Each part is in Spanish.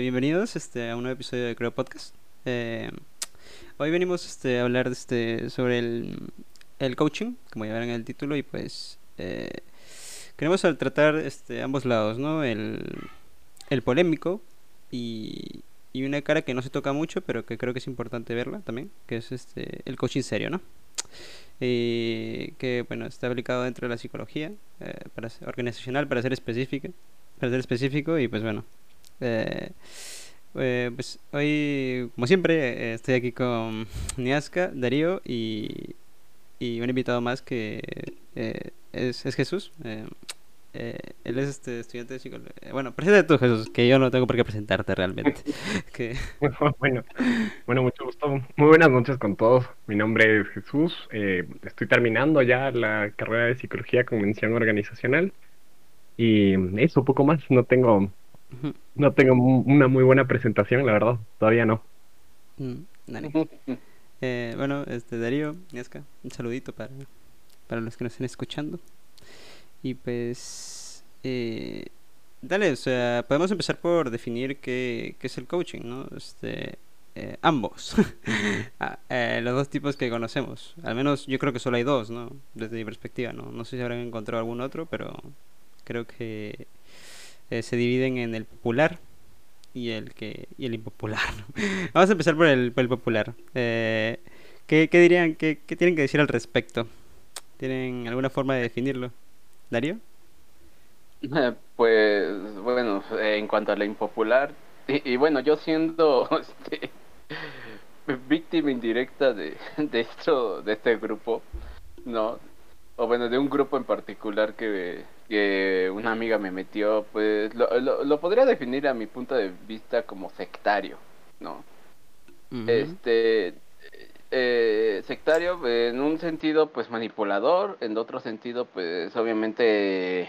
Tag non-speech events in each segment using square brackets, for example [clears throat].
Bienvenidos este, a un nuevo episodio de Creo Podcast. Eh, hoy venimos este, a hablar este, sobre el, el coaching, como ya verán en el título, y pues eh, queremos tratar este, ambos lados, ¿no? El, el polémico y, una cara que no se toca mucho, pero que creo que es importante verla también, que es este, el coaching serio, ¿no? Eh, que bueno está aplicado dentro de la psicología eh, organizacional para ser específico para ser específico y pues bueno eh, eh, pues hoy, como siempre, estoy aquí con [sniffs] Niaska, Darío y, y un invitado más que eh, es, es, Jesús. Eh, él es este estudiante de psicología. Bueno, presenta tú, Jesús, que yo no tengo por qué presentarte realmente. [laughs] que... [laughs] bueno, bueno, mucho gusto. Muy buenas noches con todos. Mi nombre es Jesús. estoy terminando ya la carrera de psicología con mención organizacional. Y eso, poco más. No tengo no tengo una muy buena presentación, la verdad, todavía no. Mm, [laughs] eh, bueno, este Darío, Niesca, un saludito para, para los que nos estén escuchando. Y pues, eh, dale, o sea, podemos empezar por definir qué, qué es el coaching, ¿no? Este, eh, ambos, [laughs] ah, eh, los dos tipos que conocemos. Al menos yo creo que solo hay dos, ¿no? Desde mi perspectiva, ¿no? No sé si habrán encontrado algún otro, pero creo que eh, se dividen en el popular y el que y el impopular. [laughs] Vamos a empezar por el, por el popular. Eh, ¿qué, ¿qué, dirían? Qué, ¿Qué tienen que decir al respecto? ¿Tienen alguna forma de definirlo? ¿Darío? Eh, pues bueno, en cuanto a la impopular, y, y bueno, yo siendo [laughs] este, víctima indirecta de, de esto, de este grupo, ¿no? O bueno, de un grupo en particular que que una amiga me metió, pues lo, lo, lo, podría definir a mi punto de vista como sectario, ¿no? Uh -huh. Este, eh, sectario en un sentido pues manipulador, en otro sentido pues obviamente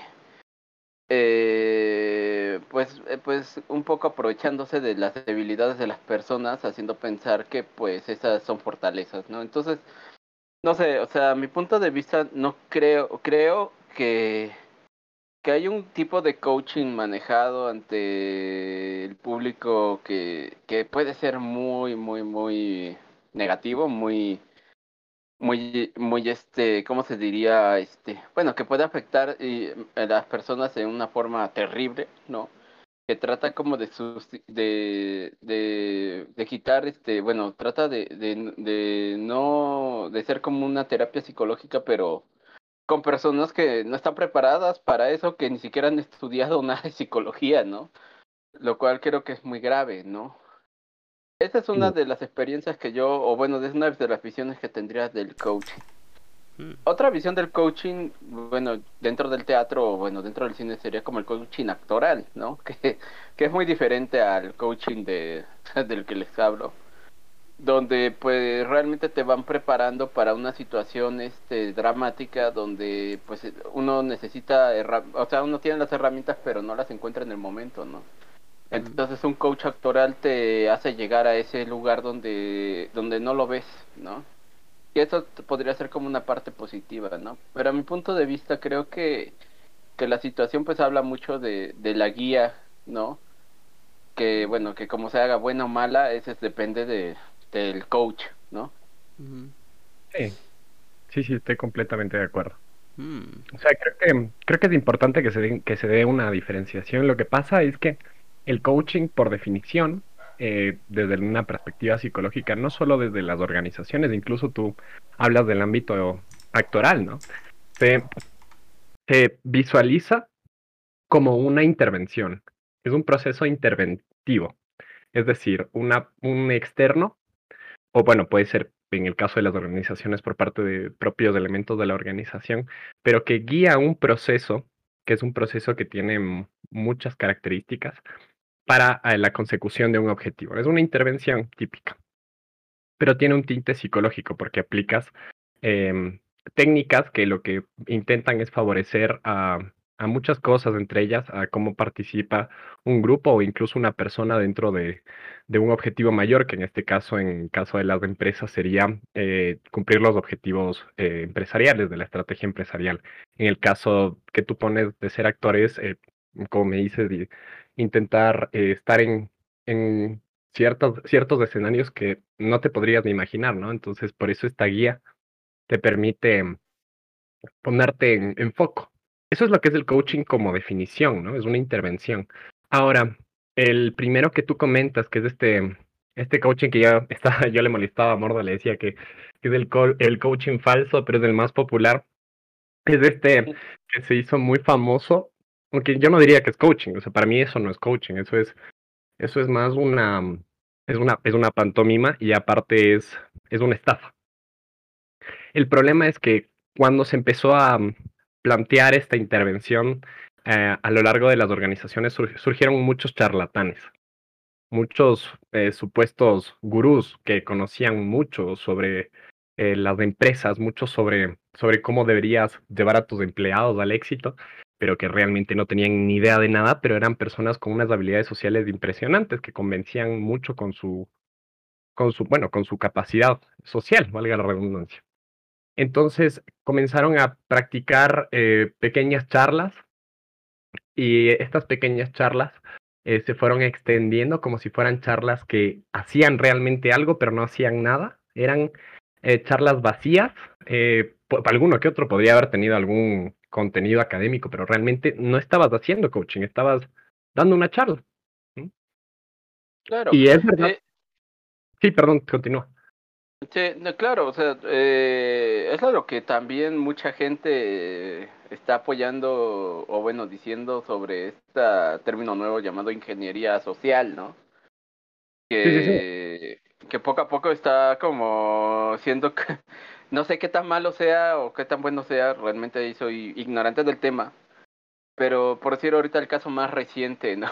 eh, pues, eh, pues un poco aprovechándose de las debilidades de las personas, haciendo pensar que pues esas son fortalezas, ¿no? Entonces, no sé, o sea, a mi punto de vista no creo, creo que que hay un tipo de coaching manejado ante el público que, que puede ser muy, muy, muy negativo, muy, muy, muy, este, ¿cómo se diría? Este, bueno, que puede afectar y, a las personas de una forma terrible, ¿no? Que trata como de, de, de quitar, este, bueno, trata de, de, de no, de ser como una terapia psicológica, pero con personas que no están preparadas para eso, que ni siquiera han estudiado [laughs] nada de psicología, ¿no? Lo cual creo que es muy grave, ¿no? Esa es una de las experiencias que yo, o bueno, es una de las visiones que tendría del coaching. Mm. Otra visión del coaching, bueno, dentro del teatro, o bueno, dentro del cine sería como el coaching actoral, ¿no? [laughs] Que, que es muy diferente al coaching de, [laughs] del que les hablo donde pues realmente te van preparando para una situación este dramática donde pues uno necesita o sea uno tiene las herramientas pero no las encuentra en el momento no entonces un coach actoral te hace llegar a ese lugar donde donde no lo ves no y eso podría ser como una parte positiva no pero a mi punto de vista creo que que la situación pues habla mucho de de la guía no que bueno que como se haga buena o mala ese depende de del coach, ¿no? Sí, sí, sí, estoy completamente de acuerdo. Mm. O sea, creo que, creo que es importante que se, dé, que se dé una diferenciación. Lo que pasa es que el coaching, por definición, eh, desde una perspectiva psicológica, no solo desde las organizaciones, incluso tú hablas del ámbito actoral, ¿no? Se, se visualiza como una intervención, es un proceso interventivo, es decir, una, un externo o bueno, puede ser en el caso de las organizaciones por parte de propios elementos de la organización, pero que guía un proceso, que es un proceso que tiene muchas características para eh, la consecución de un objetivo. Es una intervención típica, pero tiene un tinte psicológico porque aplicas eh, técnicas que lo que intentan es favorecer a muchas cosas, entre ellas a cómo participa un grupo o incluso una persona dentro de, un objetivo mayor, que en este caso, en caso de las empresas, sería eh, cumplir los objetivos eh, empresariales, de la estrategia empresarial. En el caso que tú pones de ser actores, como me dices, intentar estar en, en ciertos, ciertos escenarios que no te podrías ni imaginar, ¿no? Entonces, por eso esta guía te permite ponerte en, en foco. Eso es lo que es el coaching como definición, ¿no? Es una intervención. Ahora, el primero que tú comentas, que es este, este coaching que ya [laughs] está, yo le molestaba a Mordo, le decía que, es el, el coaching falso, pero es el más popular, es este que se hizo muy famoso, aunque yo no diría que es coaching, o sea, para mí eso no es coaching, eso es, eso es más una, es una, es una pantomima y aparte es, es una estafa. El problema es que cuando se empezó a plantear esta intervención eh, a lo largo de las organizaciones surgieron muchos charlatanes, muchos eh, supuestos gurús que conocían mucho sobre eh, las empresas, mucho sobre, sobre cómo deberías llevar a tus empleados al éxito, pero que realmente no tenían ni idea de nada, pero eran personas con unas habilidades sociales impresionantes que convencían mucho con su, con su, bueno, con su capacidad social, valga la redundancia. Entonces comenzaron a practicar pequeñas charlas y estas pequeñas charlas eh, se fueron extendiendo como si fueran charlas que hacían realmente algo, pero no hacían nada. Eran eh, charlas vacías. Eh, alguno que otro podría haber tenido algún contenido académico, pero realmente no estabas haciendo coaching, estabas dando una charla. Claro. Y es verdad. Sí, perdón, continúa. Sí, claro, o sea, eh, es lo que también mucha gente está apoyando o bueno diciendo sobre este término nuevo llamado ingeniería social, ¿no? Que, que poco a poco está como siendo [laughs] no sé qué tan malo sea o qué tan bueno sea, realmente soy ignorante del tema, pero por decir ahorita el caso más reciente, [laughs] ¿no?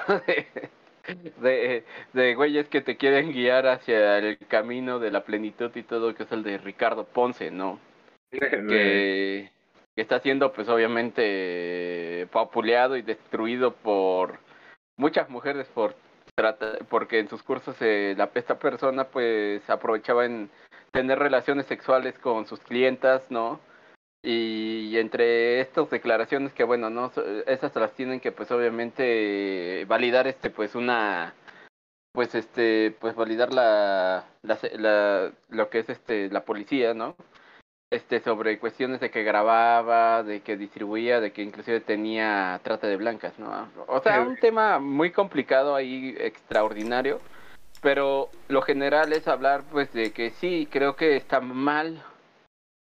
de, de güeyes que te quieren guiar hacia el camino de la plenitud y todo, que es el de Ricardo Ponce, ¿no? [laughs] que, está siendo pues obviamente papuleado y destruido por muchas mujeres por porque en sus cursos eh, la esta persona pues aprovechaba en tener relaciones sexuales con sus clientas, ¿no? Y, entre estas declaraciones que bueno no esas las tienen que pues obviamente validar este pues una pues este pues validar la, la, la lo que es este la policía no este sobre cuestiones de que grababa de que distribuía de que inclusive tenía trata de blancas no o sea un tema muy complicado ahí extraordinario pero lo general es hablar pues de que sí creo que está mal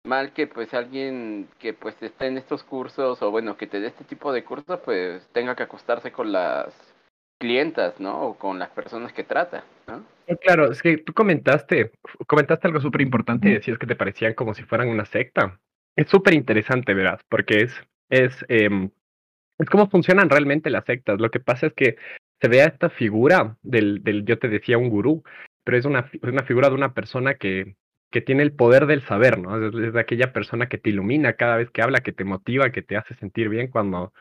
mal que pues alguien que pues esté en estos cursos o bueno que te dé este tipo de cursos pues tenga que acostarse con las clientas, ¿no? O con las personas que trata, ¿no? Claro, es que tú comentaste, comentaste algo súper importante y decías que te parecían como si fueran una secta. Es súper interesante, verás, porque es, es, eh, es cómo funcionan realmente las sectas. Lo que pasa es que se vea esta figura del, del yo te decía un gurú, pero es una, una figura de una persona que, que tiene el poder del saber, ¿no? Es, aquella persona que te ilumina cada vez que habla, que te motiva, que te hace sentir bien cuando,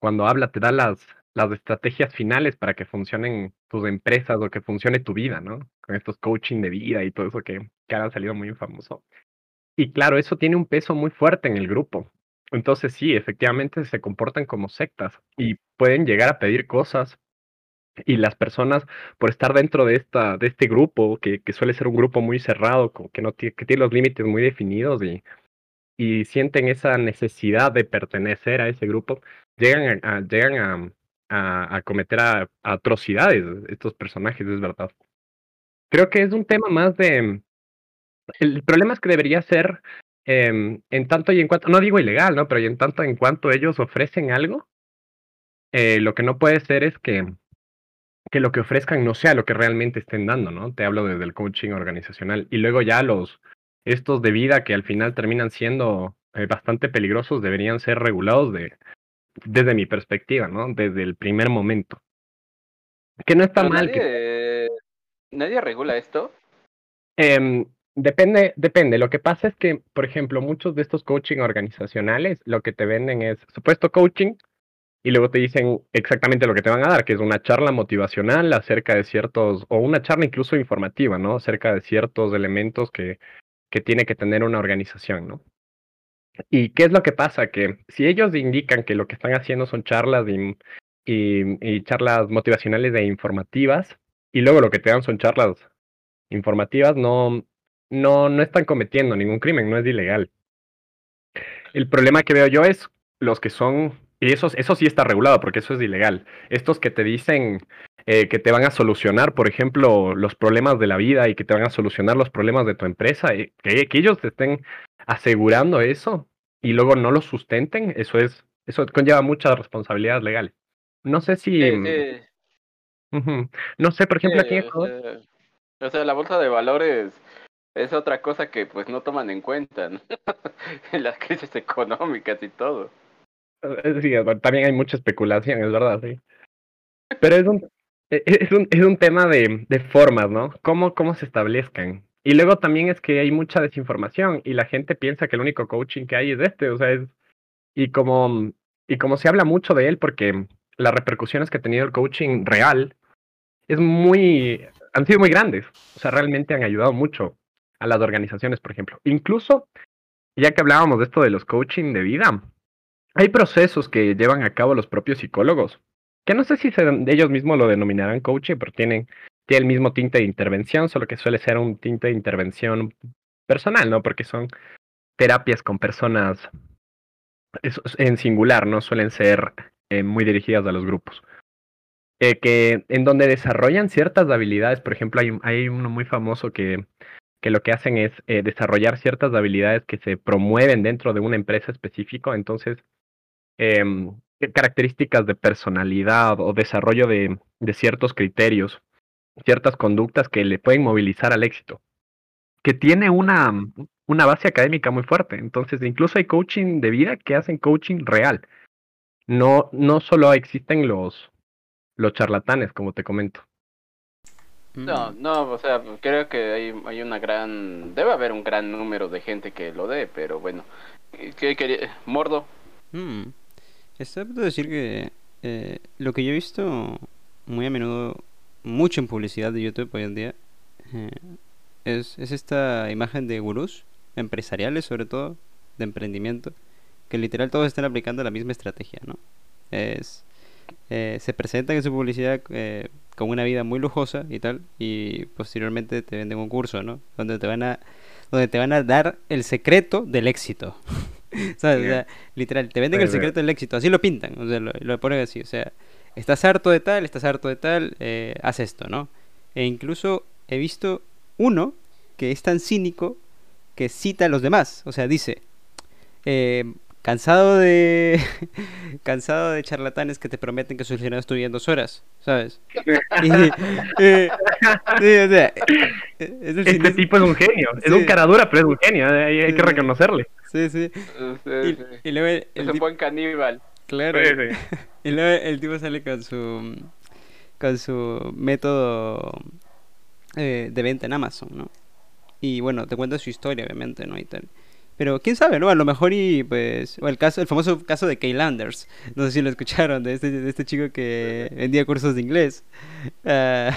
cuando habla, te da las, las estrategias finales para que funcionen tus empresas o que funcione tu vida, ¿no? Con estos coaching de vida y todo eso que, que han salido muy famoso. Y claro, eso tiene un peso muy fuerte en el grupo. Entonces sí, efectivamente se comportan como sectas y pueden llegar a pedir cosas y las personas por estar dentro de esta de este grupo que, que suele ser un grupo muy cerrado que no que tiene los límites muy definidos y, y sienten esa necesidad de pertenecer a ese grupo llegan a, llegan a, a, cometer atrocidades estos personajes es verdad. Creo que es un tema más de el problema es que debería ser em, en tanto y en cuanto no digo ilegal no pero en tanto en cuanto ellos ofrecen algo eh, lo que no puede ser es que que lo que ofrezcan no sea lo que realmente estén dando, ¿no? Te hablo desde el coaching organizacional. Y luego ya los, estos de vida que al final terminan siendo eh, bastante peligrosos deberían ser regulados de, desde mi perspectiva, ¿no? Desde el primer momento. Que no está mal. Nadie, que... ¿Nadie regula esto? Eh, depende, depende. Lo que pasa es que, por ejemplo, muchos de estos coaching organizacionales lo que te venden es supuesto coaching, y luego te dicen exactamente lo que te van a dar, que es una charla motivacional acerca de ciertos, o una charla incluso informativa, ¿no? Acerca de ciertos elementos que, que tiene que tener una organización, ¿no? ¿Y qué es lo que pasa? Que si ellos indican que lo que están haciendo son charlas y, y, charlas motivacionales e informativas, y luego lo que te dan son charlas informativas, no, no, no están cometiendo ningún crimen, no es ilegal. El problema que veo yo es los que son, y eso, eso sí está regulado porque eso es ilegal, estos que te dicen eh, que te van a solucionar, por ejemplo, los problemas de la vida y que te van a solucionar los problemas de tu empresa, y que, que ellos te estén asegurando eso y luego no lo sustenten, eso es, eso conlleva muchas responsabilidades legales. No sé si... No sé, por ejemplo, aquí en o sea, la bolsa de valores es otra cosa que pues no toman en cuenta en [laughs] las crisis económicas y todo. Eh, sí, también hay mucha especulación, es verdad, sí. Pero es un, e, e, es un, es un tema de, de formas, ¿no? ¿Cómo, ¿Cómo se establezcan? Y luego también es que hay mucha desinformación y la gente piensa que el único coaching que hay es este, o sea, es... Y como, y como se habla mucho de él, porque las repercusiones que ha tenido el coaching real es muy, han sido muy grandes, o sea, realmente han ayudado mucho a las organizaciones, por ejemplo. Incluso, ya que hablábamos de esto de los coaching de vida, hay procesos que llevan a cabo los propios psicólogos, que no sé si ellos mismos lo denominarán coaching, pero tienen, tiene el mismo tinte de intervención, solo que suele ser un tinte de intervención personal, ¿no? Porque son terapias con personas en singular, no suelen ser eh, muy dirigidas a los grupos. Eh, que en donde desarrollan ciertas habilidades, por ejemplo, hay, hay uno muy famoso que, que lo que hacen es eh, desarrollar ciertas habilidades que se promueven dentro de una empresa específico, entonces em, características de personalidad o desarrollo de, de ciertos criterios, ciertas conductas que le pueden movilizar al éxito, que tiene una, una base académica muy fuerte. Entonces, incluso hay coaching de vida que hacen coaching real. No, no solo existen los, los charlatanes, como te comento. No, mm. no, o sea, creo que hay, hay una gran, debe haber un gran número de gente que lo dé, pero bueno, ¿qué quería? Mordo. Mm. Está decir que eh, lo que yo he visto muy a menudo, mucho en publicidad de YouTube hoy en día, eh, es, es esta imagen de gurús empresariales, sobre todo, de emprendimiento, que literal todos están aplicando la misma estrategia, ¿no? Es eh, se presentan en su publicidad eh, con una vida muy lujosa y tal, y posteriormente te venden un curso, ¿no? Donde te van a, donde te van a dar el secreto del éxito. [laughs] [laughs] literal, te venden el secreto del éxito, así lo pintan, o sea, lo, ponen así, o sea, estás harto de tal, estás harto de tal, eh, haz esto, ¿no? E incluso he visto uno que es tan cínico que cita a los demás, o sea, dice, eh, cansado de [laughs] cansado de charlatanes que te prometen que solucionas tu vida en dos horas, ¿sabes? [laughs] Eh, este tipo es un genio, es un cara dura, pero es un genio, hay, que reconocerle. Sí, sí. Y, luego el, es un buen caníbal. Claro. [laughs] y luego el tipo sale con su con su método eh, de venta en Amazon, ¿no? Y bueno, te cuenta su historia, obviamente, ¿no? Y tal. Pero quién sabe, ¿no? A lo mejor y pues... O el caso, el famoso caso de Kay Landers. No sé si lo escucharon, de este, de este chico que vendía cursos de inglés. Uh,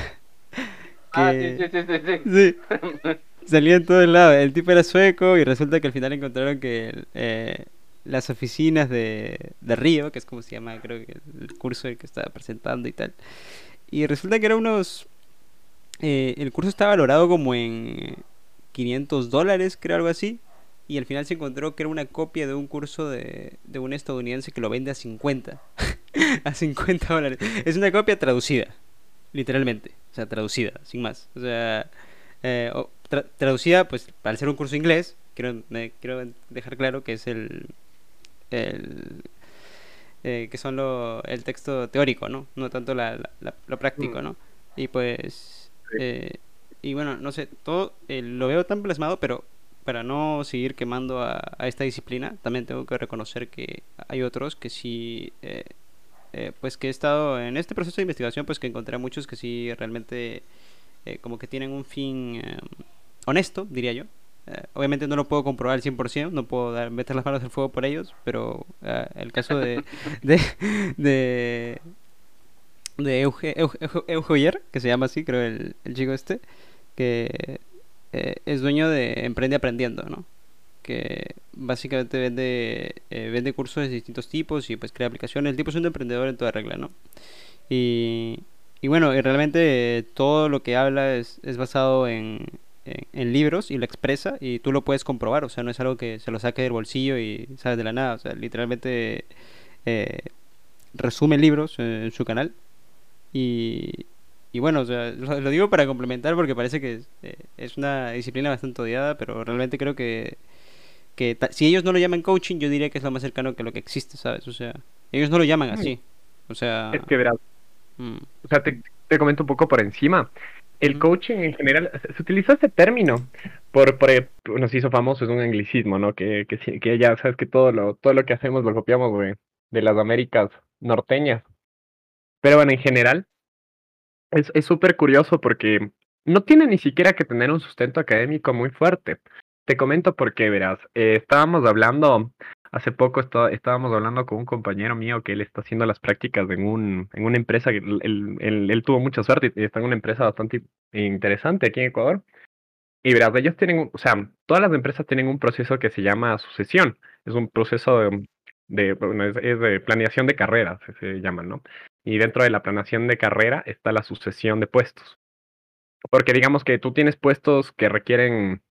Ah, [laughs] sí, sí, sí, sí. sí. [laughs] Salía en todos lados. El tipo era sueco y resulta que al final encontraron que eh, las oficinas de, de Río, que es como se llama, creo que el curso que estaba presentando y tal. Y resulta que era unos... Eh, el curso estaba valorado como en 500 dólares, creo algo así y al final se encontró que era una copia de un curso de, de un estadounidense que lo vende a 50. [laughs] a 50 dólares. Es una copia traducida, literalmente. O sea, traducida, sin más. O sea, eh, traducida, pues, al ser un curso inglés, quiero, quiero dejar claro que es el. el eh, que son lo, el texto teórico, ¿no? No tanto la, lo práctico, mm. ¿no? Y pues. Eh, y bueno, no sé, todo lo veo tan plasmado, pero para no seguir quemando a, esta disciplina, también tengo que reconocer que hay otros que sí, eh, eh, pues que he estado en este proceso de investigación, pues que encontré muchos que sí realmente eh, como que tienen un fin honesto, diría yo. obviamente no lo puedo comprobar al 100%, no puedo dar, meter las manos al fuego por ellos, pero el caso de... [laughs] de, de de Euge, que se llama así, creo el chico este, que eh, es dueño de Emprende Aprendiendo, ¿no? Que básicamente vende, eh, vende cursos de distintos tipos y pues crea aplicaciones. El tipo es un emprendedor en toda regla, ¿no? Y, y bueno, realmente todo lo que habla es, es basado en, en, libros y lo expresa y tú lo puedes comprobar, o sea, no es algo que se lo saque del bolsillo y sabes de la nada, o sea, literalmente eh, resume libros en su canal y, y bueno, o sea, lo, digo para complementar porque parece que eh, es, una disciplina bastante odiada, pero realmente creo que, que si ellos no lo llaman coaching, yo diría que es lo más cercano que lo que existe, ¿sabes? O sea, ellos no lo llaman así. O sea... Es que verás. Mm. O sea, te, te comento un poco por encima el coaching en general, se utilizó este término por, por nos hizo famoso, es un anglicismo, ¿no? Que, que, que ya sabes que todo lo, todo lo que hacemos lo copiamos de, de las Américas norteñas. Pero bueno, en general, es súper curioso porque no tiene ni siquiera que tener un sustento académico muy fuerte. Te comento por qué, verás. Eh, estábamos hablando Hace poco estábamos hablando con un compañero mío que él está haciendo las prácticas en, un, en una empresa, que él, él, tuvo mucha suerte y está en una empresa bastante interesante aquí en Ecuador. Y verás, ellos tienen, o sea, todas las empresas tienen un proceso que se llama sucesión. Es un proceso de, de, es, de planeación de carreras, se llaman, ¿no? Y dentro de la planeación de carrera está la sucesión de puestos. Porque digamos que tú tienes puestos que requieren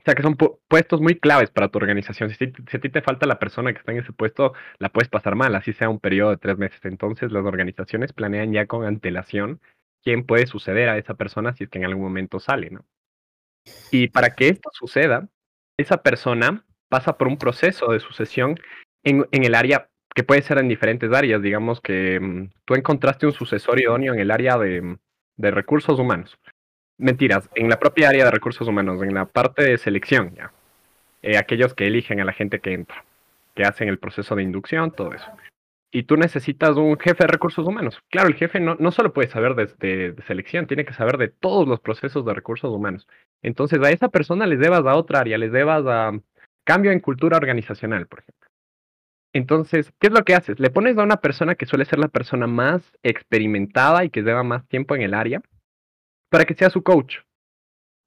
o sea, que son puestos muy claves para tu organización. Si, a ti te falta la persona que está en ese puesto, la puedes pasar mal, así sea un periodo de tres meses. Entonces, las organizaciones planean ya con antelación quién puede suceder a esa persona si es que en algún momento sale, ¿no? Y para que esto suceda, esa persona pasa por un proceso de sucesión en, en el área que puede ser en diferentes áreas. Digamos que mm, tú encontraste un sucesor idóneo en el área de, de recursos humanos mentiras, en la propia área de recursos humanos, en la parte de selección, ya. Eh, aquellos que eligen a la gente que entra, que hacen el proceso de inducción, todo eso. Y tú necesitas un jefe de recursos humanos. Claro, el jefe no, no solo puede saber de, selección, tiene que saber de todos los procesos de recursos humanos. Entonces a esa persona les debas a otra área, les debas a cambio en cultura organizacional, por ejemplo. Entonces, ¿qué es lo que haces? Le pones a una persona que suele ser la persona más experimentada y que lleva más tiempo en el área, para que sea su coach.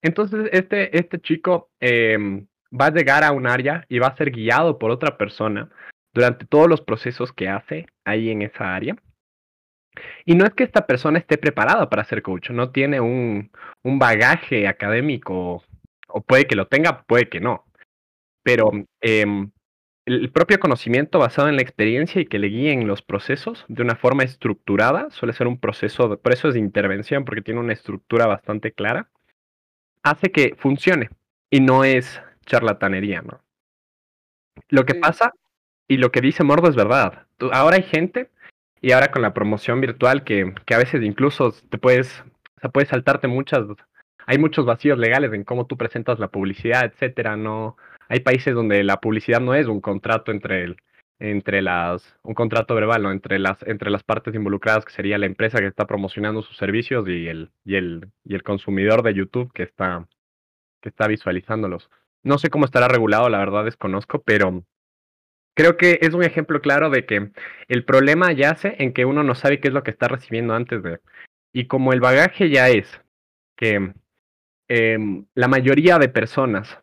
Entonces, este, este chico em, va a llegar a un área y va a ser guiado por otra persona durante todos los procesos que hace ahí en esa área. Y no es que esta persona esté preparada para ser coach, no tiene un, un bagaje académico, o puede que lo tenga, puede que no. Pero eh, el propio conocimiento basado en la experiencia y que le guíen los procesos de una forma estructurada, suele ser un proceso, por eso es de intervención, porque tiene una estructura bastante clara, hace que funcione y no es charlatanería, ¿no? Lo que pasa y lo que dice Mordo es verdad. ahora hay gente y ahora con la promoción virtual que, que a veces incluso te puedes, o sea, puedes saltarte muchas, hay muchos vacíos legales en cómo tú presentas la publicidad, etcétera, no hay países donde la publicidad no es un contrato entre el, entre las un contrato verbal, ¿no? entre las entre las partes involucradas que sería la empresa que está promocionando sus servicios y el y el y el consumidor de YouTube que está que está visualizándolos. No sé cómo estará regulado, la verdad desconozco, pero creo que es un ejemplo claro de que el problema yace en que uno no sabe qué es lo que está recibiendo antes de y como el bagaje ya es que em, la mayoría de personas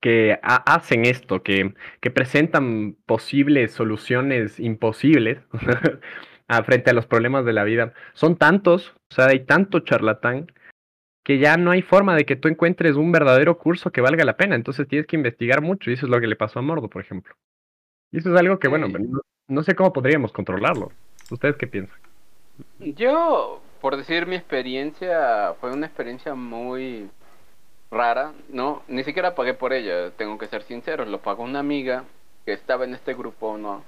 que hacen esto, que, que presentan posibles soluciones imposibles [laughs] frente a los problemas de la vida, son tantos, o sea, hay tanto charlatán que ya no hay forma de que tú encuentres un verdadero curso que valga la pena. Entonces tienes que investigar mucho y eso es lo que le pasó a Mordo, por ejemplo. Y eso es algo que, bueno, no sé cómo podríamos controlarlo. ¿Ustedes qué piensan? Yo, por decir mi experiencia, fue una experiencia muy rara, ¿no? Ni siquiera pagué por ella, tengo que ser sincero, lo pagó una amiga que estaba en este grupo, ¿no?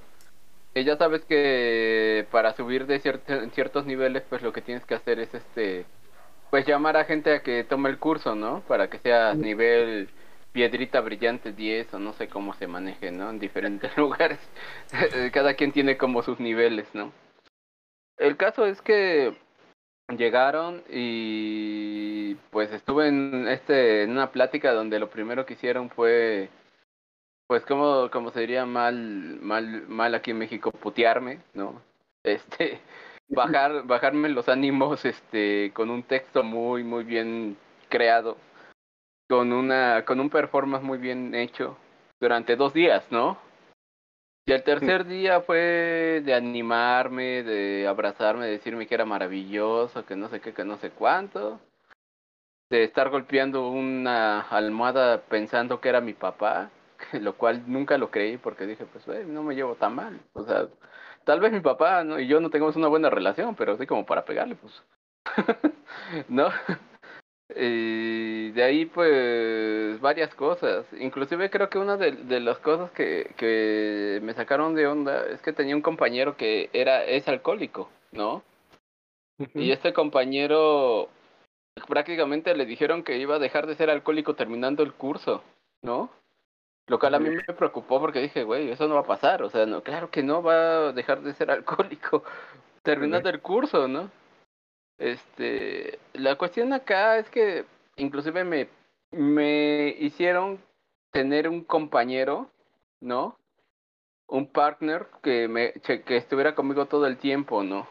Ella sabes que para subir de en ciertos niveles, pues lo que tienes que hacer es este, pues llamar a gente a que tome el curso, ¿no? Para que sea nivel piedrita brillante 10 o no sé cómo se maneje, ¿no? En diferentes [laughs] lugares. [laughs] Cada quien tiene como sus niveles, ¿no? El caso es que llegaron y pues estuve en este en una plática donde lo primero que hicieron fue pues como como se diría mal mal mal aquí en México putearme no [laughs] este bajar bajarme los ánimos este con un texto muy muy bien creado con una con un performance muy bien hecho durante dos días no Y el tercer día fue de animarme, de abrazarme, de decirme que era maravilloso, que no sé qué, que no sé cuánto. De estar golpeando una almohada pensando que era mi papá, [laughs] lo cual nunca lo creí porque dije, pues no me llevo tan mal. O sea, tal vez mi papá ¿no? y yo no tengamos una buena relación, pero así como para pegarle, pues. [laughs] ¿No? Y de ahí pues varias cosas. Inclusive creo que una de, las cosas que, que, me sacaron de onda es que tenía un compañero que era es alcohólico, ¿no? Y este compañero prácticamente le dijeron que iba a dejar de ser alcohólico terminando el curso, ¿no? Lo cual a mí me preocupó porque dije, güey, eso no va a pasar. O sea, no, claro que no va a dejar de ser [laughs] alcohólico terminando el curso, ¿no? Este, la cuestión acá es que inclusive me, me hicieron tener un compañero, ¿no? Un partner que me que estuviera conmigo todo el tiempo, ¿no?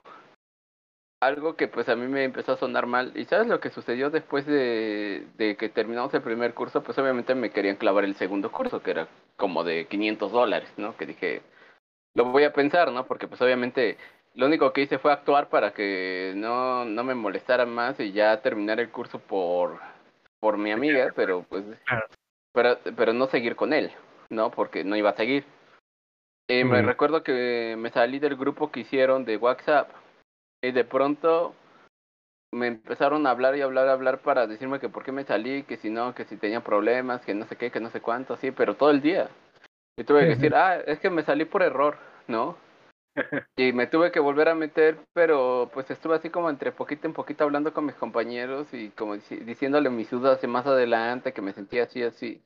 Algo que pues a mí me empezó a sonar mal. ¿Y sabes lo que sucedió después de, de que terminamos el primer curso? Pues obviamente me querían clavar el segundo curso, que era como de 500 dólares, ¿no? Que dije, lo voy a pensar, ¿no? Porque pues obviamente lo único que hice fue actuar para que no, no me molestaran más y ya terminar el curso por, por mi amiga, pero pues pero, pero no seguir con él, ¿no? Porque no iba a seguir. Eh, Me recuerdo que me salí del grupo que hicieron de WhatsApp y de pronto me empezaron a hablar y hablar y hablar para decirme que por qué me salí, que si no, que si tenía problemas, que no sé qué, que no sé cuánto, así, pero todo el día. Y tuve que decir, ah, es que me salí por error, ¿no? Y me tuve que volver a meter, pero pues estuve así como entre poquito en poquito hablando con mis compañeros y como diciéndole mis dudas de más adelante, que me sentía así, así.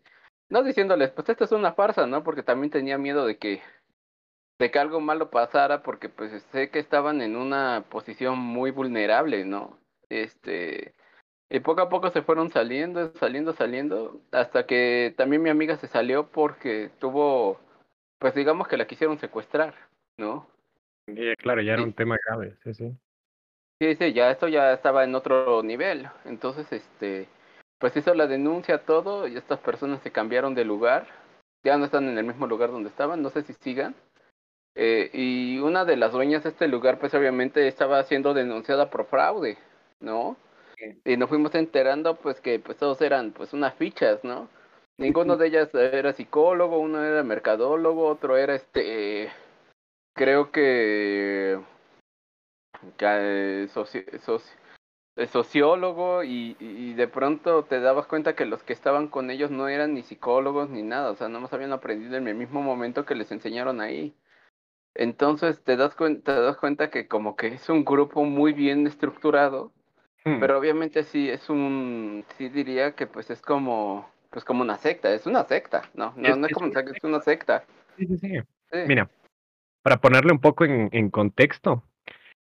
No diciéndoles, pues esto es una farsa, ¿no? Porque también tenía miedo de que, de que algo malo pasara, porque pues sé que estaban en una posición muy vulnerable, ¿no? Este, y poco a poco se fueron saliendo, saliendo, saliendo, hasta que también mi amiga se salió porque tuvo, pues digamos que la quisieron secuestrar, ¿no? Claro, ya era un tema grave, sí, sí. Sí, sí, ya esto ya estaba en otro nivel. Entonces, este, pues hizo la denuncia todo y estas personas se cambiaron de lugar. Ya no están en el mismo lugar donde estaban, no sé si sigan. Eh, y una de las dueñas de este lugar, pues obviamente estaba siendo denunciada por fraude, ¿no? Y nos fuimos enterando, pues que pues todos eran pues unas fichas, ¿no? Ninguno [laughs] de ellas era psicólogo, uno era mercadólogo, otro era este creo que, que sociólogo y, y, de pronto te dabas cuenta que los que estaban con ellos no eran ni psicólogos ni nada, o sea, no más habían aprendido en el mismo momento que les enseñaron ahí. Entonces te das, cuenta, te das cuenta que como que es un grupo muy bien estructurado, hmm. pero obviamente sí es un, sí diría que pues es como, pues como una secta, es una secta, no, no, es, no es como una secta, es una secta. Sí, sí, sí. Mira, para ponerle un poco en, contexto,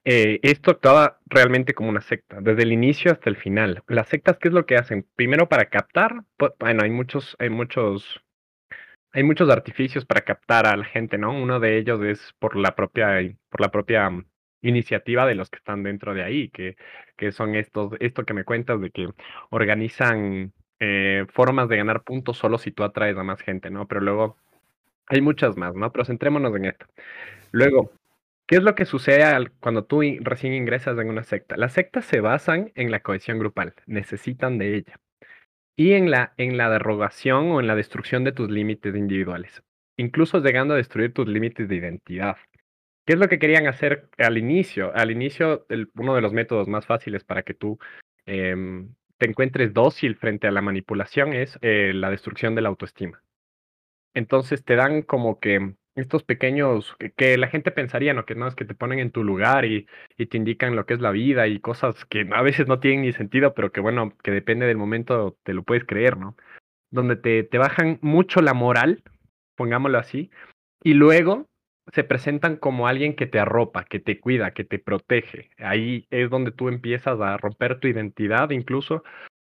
eh, esto actuaba realmente como una secta, desde el inicio hasta el final. Las sectas, ¿qué es lo que hacen? Primero para captar, bueno, hay muchos, hay muchos, hay muchos artificios para captar a la gente, ¿no? Uno de ellos es por la propia, por la propia mm, iniciativa de los que están dentro de ahí, que, que son estos, esto que me cuentas de que organizan eh, formas de ganar puntos solo si tú atraes a más gente, ¿no? Pero luego hay muchas más, ¿no? Pero centrémonos en esto. Luego, ¿qué es lo que sucede cuando tú recién ingresas en una secta? Las sectas se basan en la cohesión grupal, necesitan de ella. Y en la, en la derogación o en la destrucción de tus límites individuales, incluso llegando a destruir tus límites de identidad. ¿Qué es lo que querían hacer al inicio? Al inicio, uno de los métodos más fáciles para que tú em, te encuentres dócil frente a la manipulación es eh, la destrucción de la autoestima. Entonces te dan como que estos pequeños que, la gente pensaría, ¿no? Que no es que te ponen en tu lugar y, y, te indican lo que es la vida y cosas que a veces no tienen ni sentido, pero que bueno, que depende del momento te lo puedes creer, ¿no? Donde te, te bajan mucho la moral, pongámoslo así, y luego se presentan como alguien que te arropa, que te cuida, que te protege. Ahí es donde tú empiezas a romper tu identidad incluso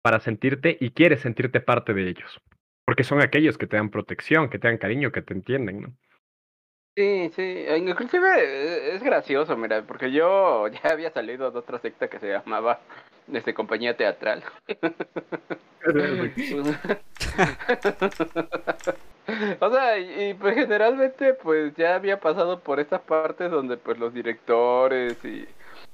para sentirte y quieres sentirte parte de ellos porque son aquellos que te dan protección, que te dan cariño, que te entienden, ¿no? Sí, sí, inclusive eh, es gracioso, mira, porque yo [laughs] ya había salido de otra secta que se llamaba desde compañía teatral. [laughs] [laughs] o sea, y, pues generalmente pues ya había pasado por estas partes donde pues los directores y,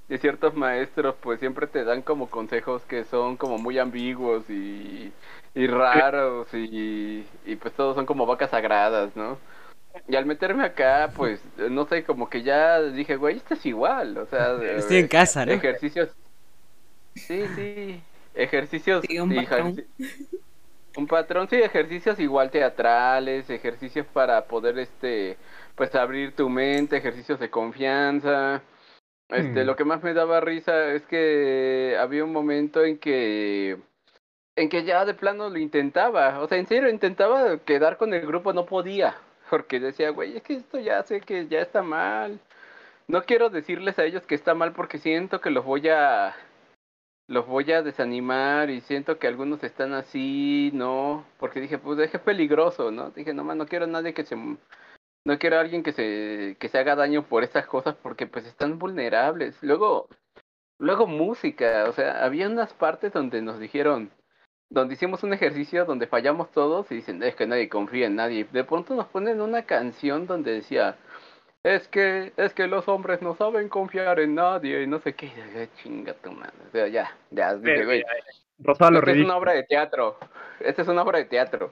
ciertos maestros pues siempre te dan como consejos que son como muy ambiguos y, y raros y, y pues todos son como vacas sagradas, ¿no? Y al meterme acá, pues, no sé, como que ya dije, güey, esto es igual, o sea... [laughs] Estoy en casa, ¿no? Ejercicios... Sí, sí, ejercicios... un, patrón. un patrón, sí, ejercicios igual teatrales, ejercicios para poder, este, pues, abrir tu mente, ejercicios de confianza. Este, mm. lo que más me daba risa es que había un momento en que en que ya de plano lo intentaba, o sea, en serio intentaba quedar con el grupo, no podía. Porque decía, güey, es que esto ya sé que ya está mal. No quiero decirles a ellos que está mal porque siento que los voy a los voy a desanimar y siento que algunos están así, ¿no? Porque dije, pues es peligroso, ¿no? Dije, no más, no quiero a nadie que se no quiero a alguien que se que se haga daño por estas cosas porque pues están vulnerables. Luego luego música, o sea, había unas partes donde nos dijeron donde hicimos un ejercicio donde fallamos todos y dicen, es que nadie confía en nadie. De pronto nos ponen una canción donde decía, es que, es que los hombres no saben confiar en nadie y no sé qué. Chinga tu madre. O sea, ya, ya, güey. Esta es una obra de teatro. Esta es una obra de teatro.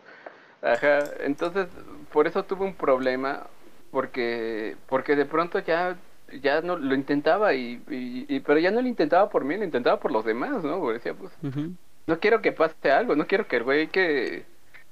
Ajá. Entonces, por eso tuve un problema. Porque, porque de pronto ya ya no lo intentaba y, y, pero ya no lo intentaba por mí, lo intentaba por los demás, ¿no? Porque decía, pues, no quiero que pase algo, no quiero que el güey que,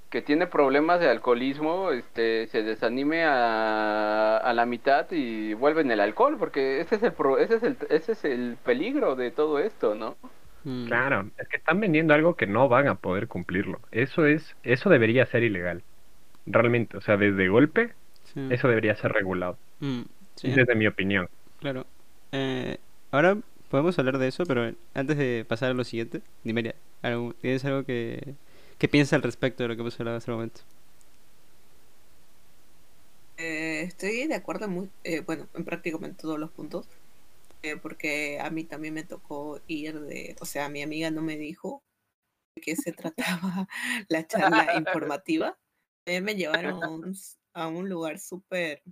que tiene problemas de alcoholismo este se desanime a, a la mitad y vuelve en el alcohol, porque ese es el ese es el ese es el peligro de todo esto, ¿no? Mm. Claro, es que están vendiendo algo que no van a poder cumplirlo. Eso es eso debería ser ilegal. Realmente, o sea, desde golpe eso debería ser regulado. Mm, Desde mi opinión. Claro. Eh, ahora podemos hablar de eso, pero antes de pasar a lo siguiente, Dimeria, ¿tienes algo que, que piensas al respecto de lo que hemos hablado hasta el momento? Eh, estoy de acuerdo, muy, eh, bueno, en prácticamente todos los puntos, eh, porque a mí también me tocó ir de, o sea, mi amiga no me dijo de qué se trataba [laughs] la charla [laughs] informativa. Me llevaron [laughs] a un lugar súper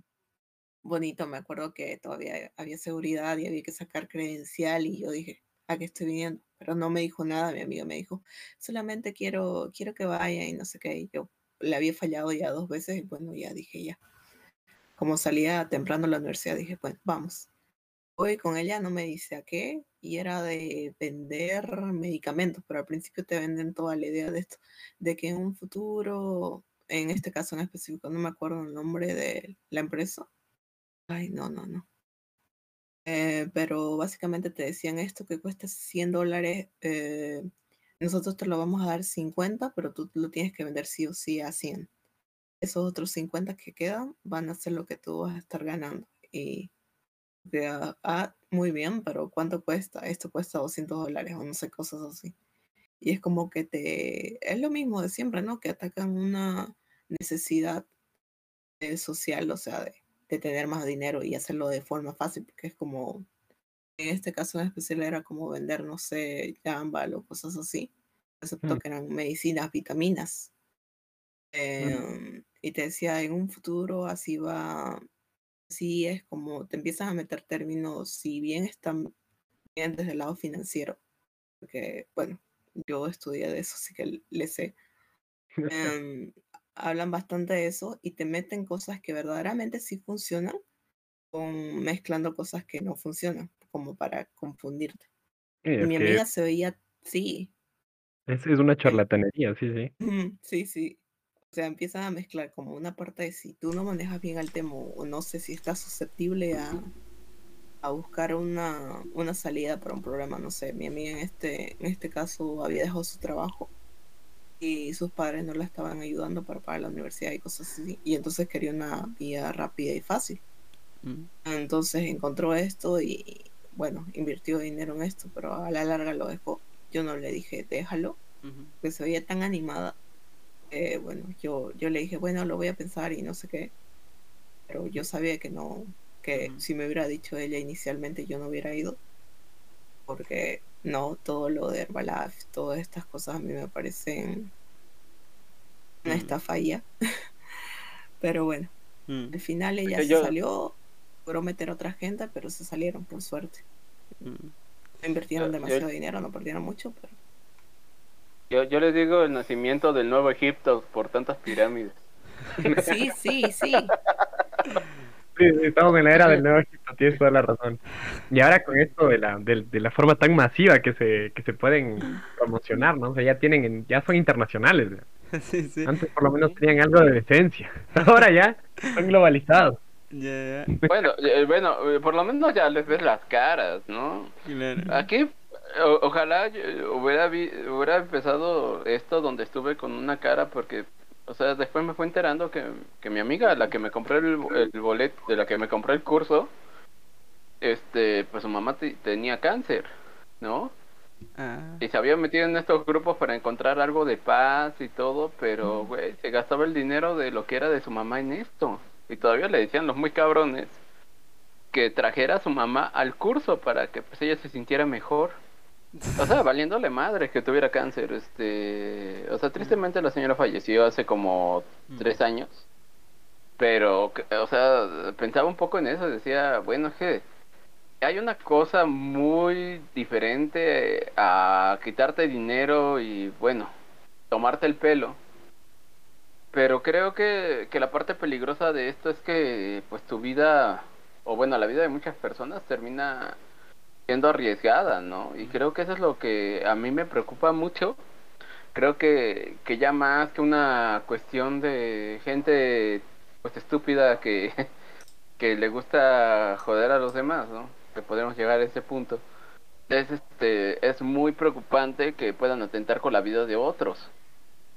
bonito. Me acuerdo que todavía había seguridad y había que sacar credencial y yo dije, ¿a qué estoy viniendo? Pero no me dijo nada, mi amiga me dijo, solamente quiero, quiero que vaya y no sé qué. Y yo le había fallado ya dos veces y bueno, ya dije ya. Como salía temprano a la universidad, dije, bueno, vamos. Hoy con ella no me dice a qué y era de vender medicamentos, pero al principio te venden toda la idea de esto, de que en un futuro, en este caso en específico, no me acuerdo el nombre de la empresa, Ay, no, no, no. Eh, pero básicamente te decían esto que cuesta 100 dólares, eh, nosotros te lo vamos a dar 50, pero tú lo tienes que vender sí o sí a 100. Esos otros 50 que quedan van a ser lo que tú vas a estar ganando. Y ah, ah, muy bien, pero ¿cuánto cuesta? Esto cuesta 200 dólares o no sé, cosas así. Y es como que te... Es lo mismo de siempre, ¿no? Que atacan una necesidad eh, social, o sea, de de tener más dinero y hacerlo de forma fácil, porque es como, en este caso en especial era como vender, no sé, jambal o cosas así, excepto mm. que eran medicinas, vitaminas. Em, y te decía, en un futuro así va, así es como te empiezas a meter términos, si bien están bien desde el lado financiero, porque, bueno, yo estudié de eso, así que le sé. [laughs] Em, hablan bastante de eso y te meten cosas que verdaderamente sí funcionan, con, mezclando cosas que no funcionan, como para confundirte. Mi amiga se veía, sí. Es, es una charlatanería, sí, sí. Sí, sí. O sea, empiezan a mezclar como una parte de si tú no manejas bien el tema o no sé si estás susceptible a, a buscar una, una salida para un problema, no sé, mi amiga en este, en este caso había dejado su trabajo y sus padres no la estaban ayudando para pagar la universidad y cosas así. Y entonces quería una vía rápida y fácil. Mm. Entonces encontró esto y, bueno, invirtió dinero en esto, pero a la larga lo dejó. Yo no le dije, déjalo, que se veía tan animada. bueno, yo, yo le dije, bueno, lo voy a pensar y no sé qué. pero yo sabía que no, que si me hubiera dicho ella inicialmente yo no hubiera ido, porque no, todo lo de Herbalife, todas estas cosas a mí me parecen una estafa ya. [laughs] pero bueno, al final ella se salió, logró meter otra gente, pero se salieron, por suerte. Invirtieron demasiado dinero, no perdieron mucho, pero... Yo, yo les digo el nacimiento del nuevo Egipto por tantas pirámides. Sí, sí, sí. [laughs] Sí, estamos en la era del nuevo Egipto, tienes toda la razón. Y ahora con esto de la, de, la forma tan masiva que se, que se pueden promocionar, ¿no? O sea, ya tienen, ya son internacionales. [laughs] Sí, sí. Antes por lo menos tenían algo de decencia. [laughs] Ahora ya son globalizados. Bueno, eh, bueno, eh, por lo menos ya les ves las caras, ¿no? Aquí, ojalá hubiera, hubiera empezado esto donde estuve con una cara porque o sea, después me fue enterando que, que mi amiga, la que me compró el, el boleto, de la que me compró el curso, este, pues su mamá tenía cáncer, ¿no? Ah. Y se había metido en estos grupos para encontrar algo de paz y todo, pero, güey, se gastaba el dinero de lo que era de su mamá en esto. Y todavía le decían los muy cabrones que trajera a su mamá al curso para que pues ella se sintiera mejor. O sea, valiéndole madre que tuviera cáncer. Este, o sea, tristemente la señora falleció hace como tres años. Pero, o sea, pensaba un poco en eso. Decía, bueno, es que hay una cosa muy diferente a quitarte dinero y, bueno, tomarte el pelo. Pero creo que, que la parte peligrosa de esto es que, pues, tu vida, o bueno, la vida de muchas personas termina siendo arriesgada, ¿no? Y creo que eso es lo que a mí me preocupa mucho. Creo que, que ya más que una cuestión de gente pues estúpida que, [laughs] que le gusta joder a los demás, ¿no? Que podemos llegar a ese punto. Es, este, es muy preocupante que puedan atentar con la vida de otros.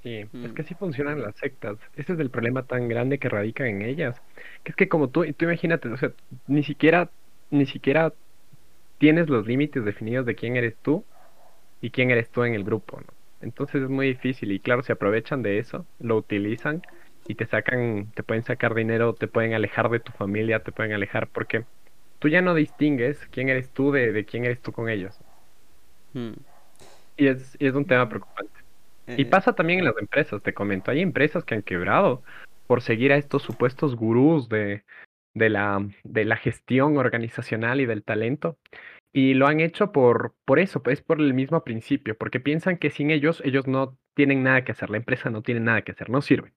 Sí, es mm. que así funcionan las sectas. Ese es el problema tan grande que radica en ellas. Que es que como tú, tú imagínate, o sea, ni siquiera, ni siquiera tienes los límites definidos de quién eres tú y quién eres tú en el grupo, ¿no? Entonces es muy difícil y claro, se aprovechan de eso, lo utilizan y te sacan, te pueden sacar dinero, te pueden alejar de tu familia, te pueden alejar porque tú ya no distingues quién eres tú de, quién eres tú con ellos. Hmm. Y, es, y es un tema preocupante. Y eh. pasa también en las empresas, te comento, hay empresas que han quebrado por seguir a estos supuestos gurús de, de la, de la gestión organizacional y del talento. Y lo han hecho por, por eso, pues por el mismo principio, porque piensan que sin ellos, ellos no tienen nada que hacer, la empresa no tiene nada que hacer, no sirve.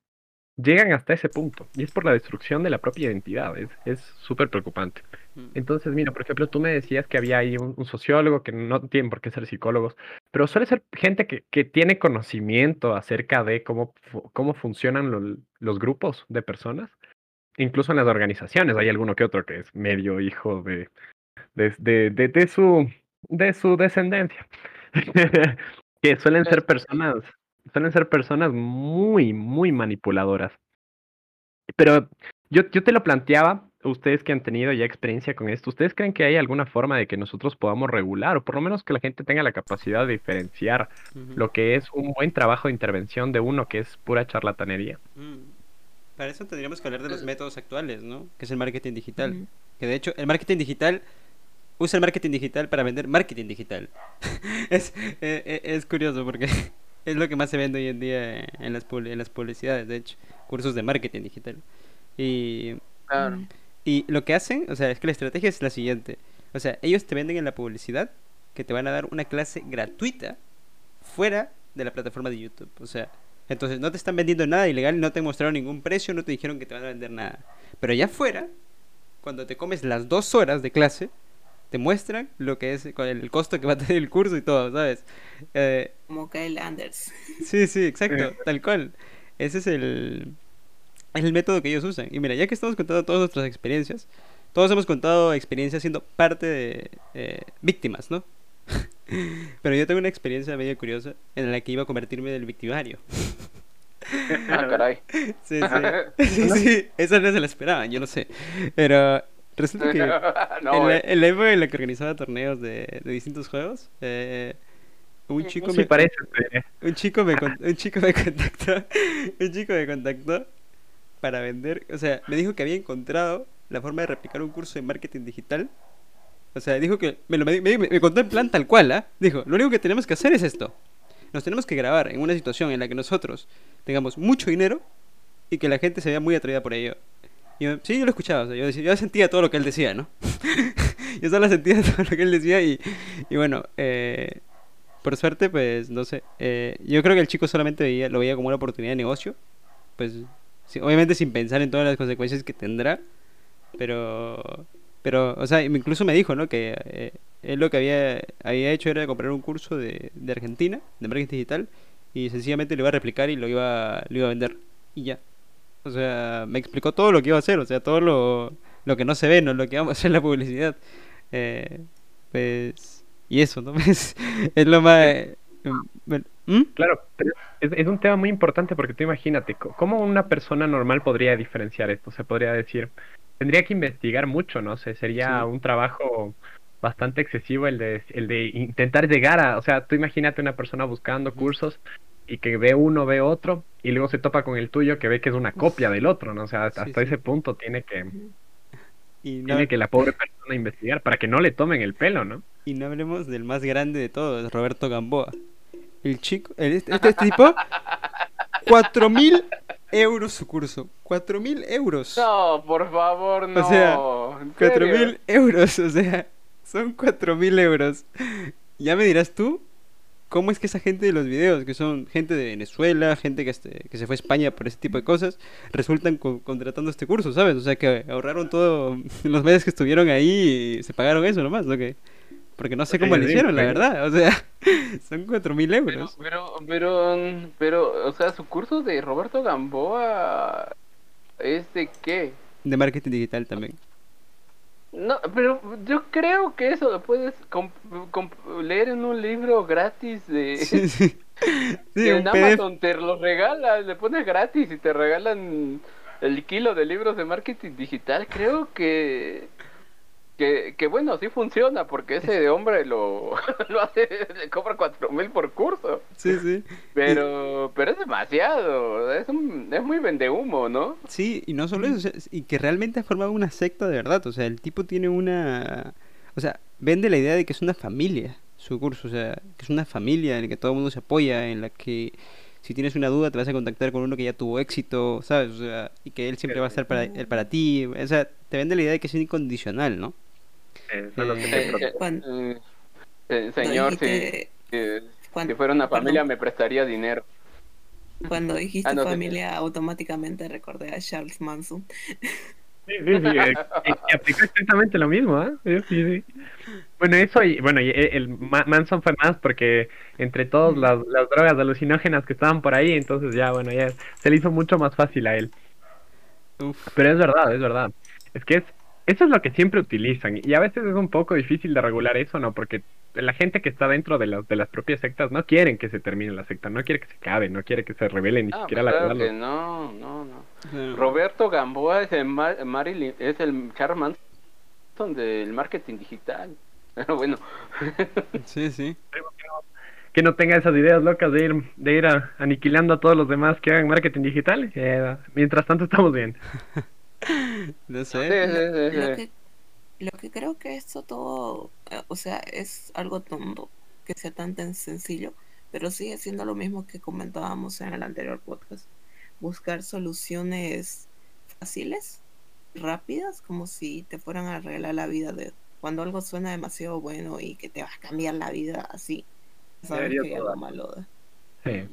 Llegan hasta ese punto, y es por la destrucción de la propia identidad, es súper preocupante. Mm. Entonces, mira, por ejemplo, tú me decías que había ahí un, sociólogo, que no tienen por qué ser psicólogos, pero suele ser gente que, que tiene conocimiento acerca de cómo, cómo funcionan los grupos de personas incluso en las organizaciones hay alguno que otro que es medio hijo de, de, de, su, de su descendencia. [laughs] que suelen ser personas, suelen ser personas muy, muy manipuladoras. Pero yo, yo te lo planteaba, ustedes que han tenido ya experiencia con esto, ¿ustedes creen que hay alguna forma de que nosotros podamos regular, o por lo menos que la gente tenga la capacidad de diferenciar lo que es un buen trabajo de intervención de uno que es pura charlatanería? Mm. Para eso tendríamos que hablar de los métodos actuales, ¿no? Que es el marketing digital. Que de hecho, el marketing digital usa el marketing digital para vender marketing digital. [laughs] es, eh, eh, es, curioso porque [laughs] es lo que más se vende hoy en día en las, en las publicidades, de hecho, cursos de marketing digital. Y, y lo que hacen, o sea, es que la estrategia es la siguiente. O sea, ellos te venden en la publicidad que te van a dar una clase gratuita fuera de la plataforma de YouTube. O sea, entonces no te están vendiendo nada ilegal, no te mostraron ningún precio, no te dijeron que te van a vender nada. Pero allá afuera, cuando te comes las dos horas de clase, te muestran lo que es el costo que va a tener el curso y todo, ¿sabes? Eh, Como Kyle Anders. [laughs] Sí, sí, exacto, tal cual. Ese es el, es el método que ellos usan. Y mira, ya que estamos contando todas nuestras experiencias, todos hemos contado experiencias siendo parte de eh, víctimas, ¿no? [laughs] Pero yo tengo una experiencia medio curiosa en la que iba a convertirme en el victimario. Ah, caray. [laughs] Sí, sí. sí, Esa no se la esperaban, yo no sé. Pero resulta [laughs] que en, la, en, época en la que organizaba torneos de, de distintos juegos, eh, un chico me parece un chico me un chico me [laughs] contactó un chico me contactó para vender, o sea, me dijo que había encontrado la forma de replicar un curso de marketing digital. O sea, dijo que me lo me, me, contó en plan tal cual, ¿ah? Dijo, lo único que tenemos que hacer es esto. Nos tenemos que grabar en una situación en la que nosotros tengamos mucho dinero y que la gente se vea muy atraída por ello. Y sí, yo lo escuchaba, o sea, yo, yo, sentía todo lo que él decía, ¿no? [laughs] yo solo sentía [laughs] todo lo que él decía y, y bueno, eh, por suerte, pues, no sé. Eh, yo creo que el chico solamente veía, lo veía como una oportunidad de negocio. Pues, obviamente sin pensar en todas las consecuencias que tendrá. Pero, pero, o sea, incluso me dijo, ¿no? Que eh, él lo que había, había hecho era comprar un curso de, de Argentina, de marketing digital, y sencillamente lo iba a replicar y lo iba, lo iba a vender. Y ya. O sea, me explicó todo lo que iba a hacer, o sea, todo lo, lo que no se ve, no lo que vamos a hacer en la publicidad. Eh, pues y eso, ¿no? [laughs] Es, es lo más... Eh, ¿Mm? Claro, es, es, un tema muy importante porque tú imagínate, ¿cómo una persona normal podría diferenciar esto? Se podría decir, tendría que investigar mucho, ¿no? sé, sería un trabajo bastante excesivo el de, el de intentar llegar a, o sea, tú imagínate una persona buscando cursos y que ve uno, ve otro, y luego se topa con el tuyo que ve que es una copia del otro, ¿no? O sea, hasta ese punto tiene que, tiene que la pobre persona investigar para que no le tomen el pelo, ¿no? Y no hablemos del más grande de todos, Roberto Gamboa. El chico, este, este, tipo, cuatro mil euros su curso. Cuatro mil euros. No, por favor, no. O sea, cuatro mil euros, o sea, son cuatro mil euros. Ya me dirás tú cómo es que esa gente de los videos, que son gente de Venezuela, gente que, este, que se fue a España por ese tipo de cosas, resultan contratando este curso, ¿sabes? O sea, que ahorraron todo [laughs] los meses que estuvieron ahí y se pagaron eso nomás, ¿no? Que, porque no sé cómo lo hicieron, la verdad. O sea, [laughs] son cuatro mil euros. Pero, pero, pero, o sea, su curso de Roberto Gamboa es de qué? De marketing digital también. No, pero yo creo que eso lo puedes leer en un libro gratis de... Sí, [laughs] sí. en Amazon te lo regalan, le pones gratis y te regalan el kilo de libros de marketing digital. Creo que que, que bueno, sí funciona, porque ese hombre lo, [laughs] lo hace, le cobra cuatro mil por curso. Sí, sí. Pero, pero es demasiado, es, un, es muy humo, ¿no? Sí, y no solo eso, y que realmente ha formado una secta de verdad, o sea, el tipo tiene una... O sea, vende la idea de que es una familia su curso, o sea, que es una familia en la que todo el mundo se apoya, en la que si tienes una duda te vas a contactar con uno que ya tuvo éxito, ¿sabes? O sea, y que él siempre va a estar para, para ti, o sea, te vende la idea de que es incondicional, ¿no? Señor, si, fuera una familia me prestaría dinero. Cuando dijiste ah, familia, automáticamente recordé a Charles Manson. Sí, sí, sí, eh, aplicó exactamente lo mismo, ¿eh? Sí, sí. Bueno, eso y bueno, el Manson fue más porque entre todas las, las, drogas alucinógenas que estaban por ahí, entonces ya, bueno, ya se le hizo mucho más fácil a él. Pero es verdad, es verdad. Es que es, eso es lo que siempre utilizan y a veces es un poco difícil de regular eso, ¿no? Porque la gente que está dentro de, las de las propias sectas no quieren que se termine la secta, no quiere que se acabe, no quiere que se revele ni siquiera pues la verdad. No, no, no. Roberto Gamboa es el, Marilyn, es el Charman del marketing digital. [laughs] Pero bueno. sí, sí. Que no tenga esas ideas locas de ir, de ir aniquilando a todos los demás que hagan marketing digital. Eh, mientras tanto estamos bien. [laughs] [laughs] no sé. Lo que, creo que esto todo, eh, o sea, es algo tonto que sea tan, tan sencillo, pero sigue siendo lo mismo que comentábamos en el anterior podcast. Buscar soluciones fáciles, rápidas, como si te fueran a arreglar la vida de cuando algo suena demasiado bueno y que te va a cambiar la vida así. Sabes que algo malo. Sí,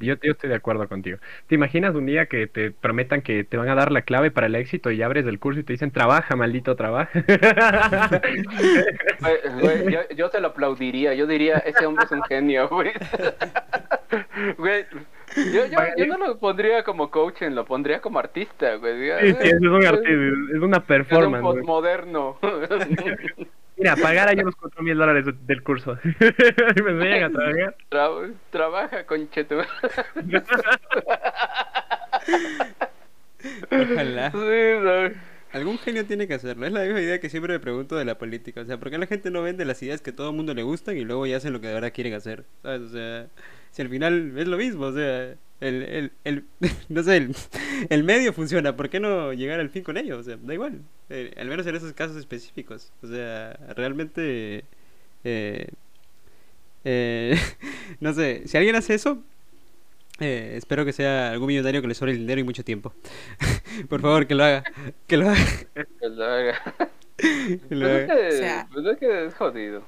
yo, estoy de acuerdo contigo. ¿Te imaginas un día que te prometan que te van a dar la clave para el éxito y abres el curso y te dicen, trabaja, maldito, trabaja? [laughs] yo, te lo aplaudiría, yo diría, ese hombre es un genio, güey. [laughs] yo, yo, no lo pondría como coaching, lo pondría como artista, güey. Sí, sí, es un artista, es una performance. Es un postmoderno. [laughs] Mira, pagar yo los cuatro mil dólares del curso. [laughs] me enseñan a trabajar. trabaja, conchetu. Ojalá. Algún genio tiene que hacerlo. Es la misma idea que siempre me pregunto de la política. O sea, ¿por qué la gente no vende las ideas que todo el mundo le gustan y luego ya hacen lo que de verdad quieren hacer? ¿Sabes? O sea, si al final es lo mismo. O sea, el, el, el [laughs] no sé, el, medio funciona, ¿por qué no llegar al fin con ello? O sea, da igual, eh, al menos en esos casos específicos. O sea, realmente, eh, eh, [laughs] no sé, si alguien hace eso, eh, espero que sea algún millonario que le sobre el dinero y mucho tiempo. [laughs] Por favor, que lo haga. Que lo haga. Que lo haga. que lo. Es que, o sea, es que es jodido.